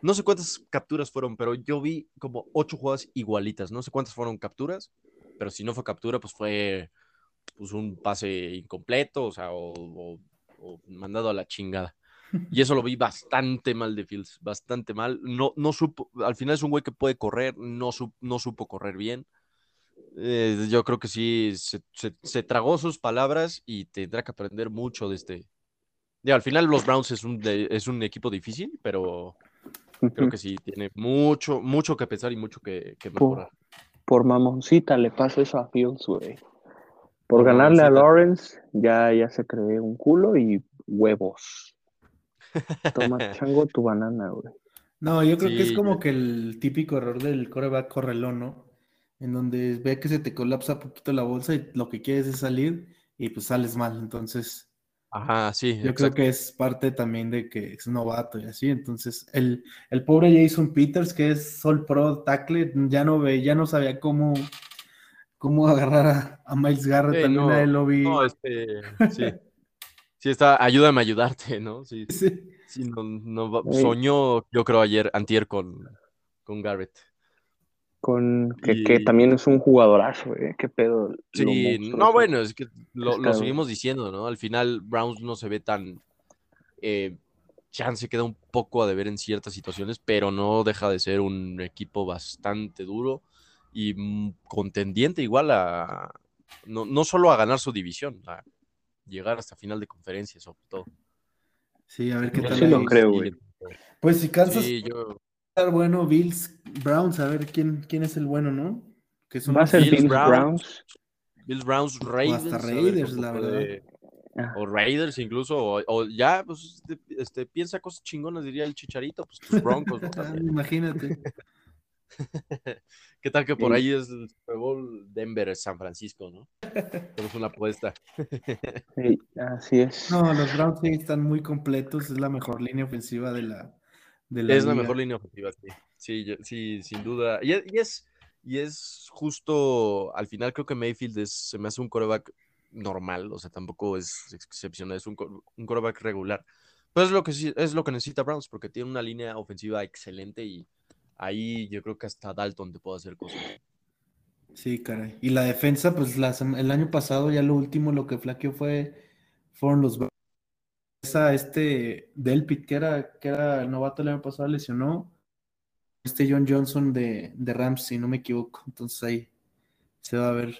no sé cuántas capturas fueron, pero yo vi como ocho jugadas igualitas. No sé cuántas fueron capturas, pero si no fue captura, pues fue pues, un pase incompleto, o sea, o, o- o mandado a la chingada. Y eso lo vi bastante mal de Fields, bastante mal. No, no supo, al final es un güey que puede correr, no, su- no supo correr bien. Eh, yo creo que sí, se, se- se tragó sus palabras y tendrá que aprender mucho de este. Digo, al final los Browns es un, de- es un equipo difícil, pero creo que sí, tiene mucho, mucho que pensar y mucho que, que mejorar. Por mamoncita le pasa eso a Fields, güey. Por ganarle a. Lawrence, ya, ya se cree un culo y huevos. Toma, chango, tu banana, güey. No, yo creo que es como que el típico error del coreback correlón, ¿no? En donde ve que se te colapsa poquito la bolsa y lo que quieres es salir y pues sales mal. Entonces, Ajá, sí, yo creo que es parte también de que es novato y así. Entonces, el, el pobre Jason Peters, que es Sol Pro tackle, ya no ve, ya no sabía cómo, cómo agarrar a, a Miles Garrett. Sí, también no, a él lo vi. No, este, sí. Sí, está, ayúdame a ayudarte, ¿no? Sí, Sí. sí, no, no soñó, yo creo, ayer, antier con, con Garrett. Con, que, también es un jugadorazo, güey. Qué pedo. Sí, no, bueno, es que lo seguimos diciendo, ¿no? Al final, Browns no se ve tan. Eh, chance queda un poco a deber en ciertas situaciones, pero no deja de ser un equipo bastante duro y mm, contendiente igual a. No, no solo a ganar su división, a llegar hasta final de conferencia, sobre todo. Sí, a ver qué Yo tal. sí lo creo, güey. Pues si Kansas Sí, yo. estar bueno, Bills, Browns, a ver quién, quién es el bueno, ¿no? Que son Va a ser Bills, Bills Browns. Browns. Bills, Browns, Raiders. hasta a ver Raiders, la puede- Ah, O Raiders incluso, o, o ya, pues, este, este, piensa cosas chingonas, diría el Chicharito, pues tus Broncos, ¿no? También. Imagínate. ¿Qué tal que por Sí. ahí es el Super Bowl Denver, San Francisco, ¿no? Tenemos una apuesta. sí, así es. No, los Browns sí están muy completos, es la mejor línea ofensiva de la, de la Es la liga. mejor línea ofensiva, sí. Sí, yo- sí, sin duda. Y es, y es, y es justo, al final creo que Mayfield es, se me hace un coreback normal, o sea, tampoco es excepcional, es un, un coreback regular. Pero es lo que sí, es lo que necesita Browns, porque tiene una línea ofensiva excelente y ahí yo creo que hasta Dalton te puede hacer cosas. Sí, caray. Y la defensa, pues la el año pasado ya lo último, lo que flaqueó fue, fueron los. Esa, este Delpit, que era, que era el novato el año pasado, lesionó. Este John Johnson de, de Rams, si no me equivoco. Entonces ahí se va a ver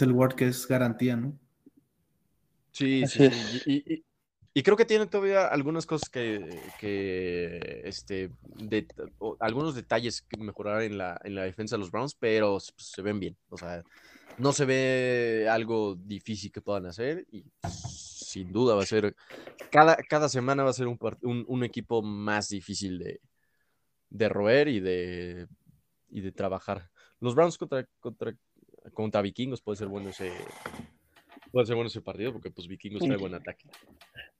el Word que es garantía, ¿no? Sí, Así sí, es. sí. Y, y- y creo que tiene todavía algunas cosas que, este, algunos detalles que mejorar en la, en la defensa de los Browns, pero pues, se ven bien. O sea, no se ve algo difícil que puedan hacer y sin duda va a ser, cada, cada semana va a ser un equipo más difícil de, de roer y de, y de trabajar. Los Browns contra, contra, contra Vikingos puede ser bueno ese, puede ser bueno ese partido porque pues Vikingos trae buen ataque.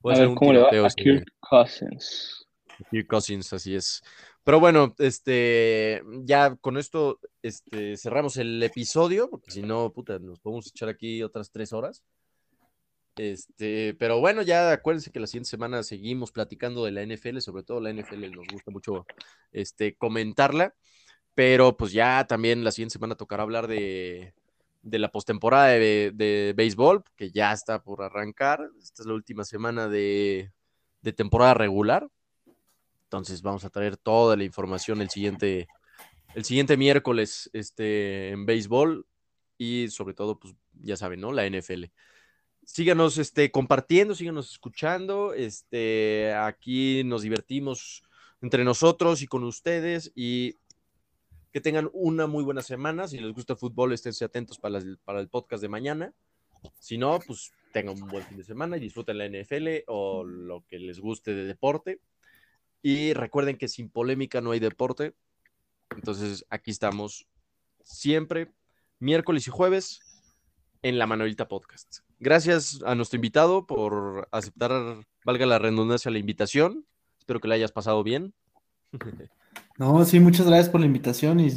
Puede A ser ver un cómo le va a ese- Kirk Cousins. Kirk Cousins, así es. Pero bueno, este, ya con esto este, cerramos el episodio, porque si no, puta, nos podemos echar aquí otras tres horas. Este, pero bueno, ya acuérdense que la siguiente semana seguimos platicando de la NFL, sobre todo la NFL nos gusta mucho este, comentarla, pero pues ya también la siguiente semana tocará hablar de, de la postemporada de, de béisbol, que ya está por arrancar. Esta es la última semana de, de temporada regular. Entonces vamos a traer toda la información el siguiente, el siguiente miércoles este, en béisbol y sobre todo, pues ya saben, ¿no? La NFL. Síganos este, compartiendo, síganos escuchando. Este, aquí nos divertimos entre nosotros y con ustedes y que tengan una muy buena semana. Si les gusta el fútbol, esténse atentos para, las- para el podcast de mañana. Si no, pues tengan un buen fin de semana y disfruten la NFL o lo que les guste de deporte. Y recuerden que sin polémica no hay deporte. Entonces aquí estamos siempre, miércoles y jueves, en la Manuelita Podcast. Gracias a nuestro invitado por aceptar, valga la redundancia, la invitación. Espero que le hayas pasado bien. No, sí, muchas gracias por la invitación y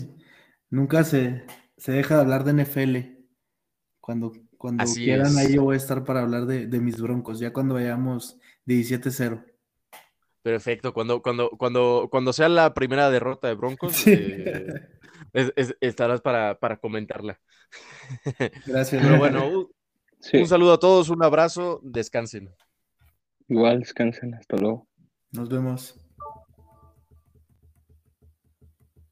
nunca se, se deja de hablar de NFL. Cuando, cuando Así quieran, es. ahí yo voy a estar para hablar de, de mis broncos, ya cuando vayamos 17-0. Perfecto. Cuando, cuando, cuando, cuando sea la primera derrota de Broncos, Sí. eh, es- es- estarás para, para comentarla. Gracias. Pero bueno, un, Sí, un saludo a todos, un abrazo, descansen. igual descansen. Hasta luego. Nos vemos.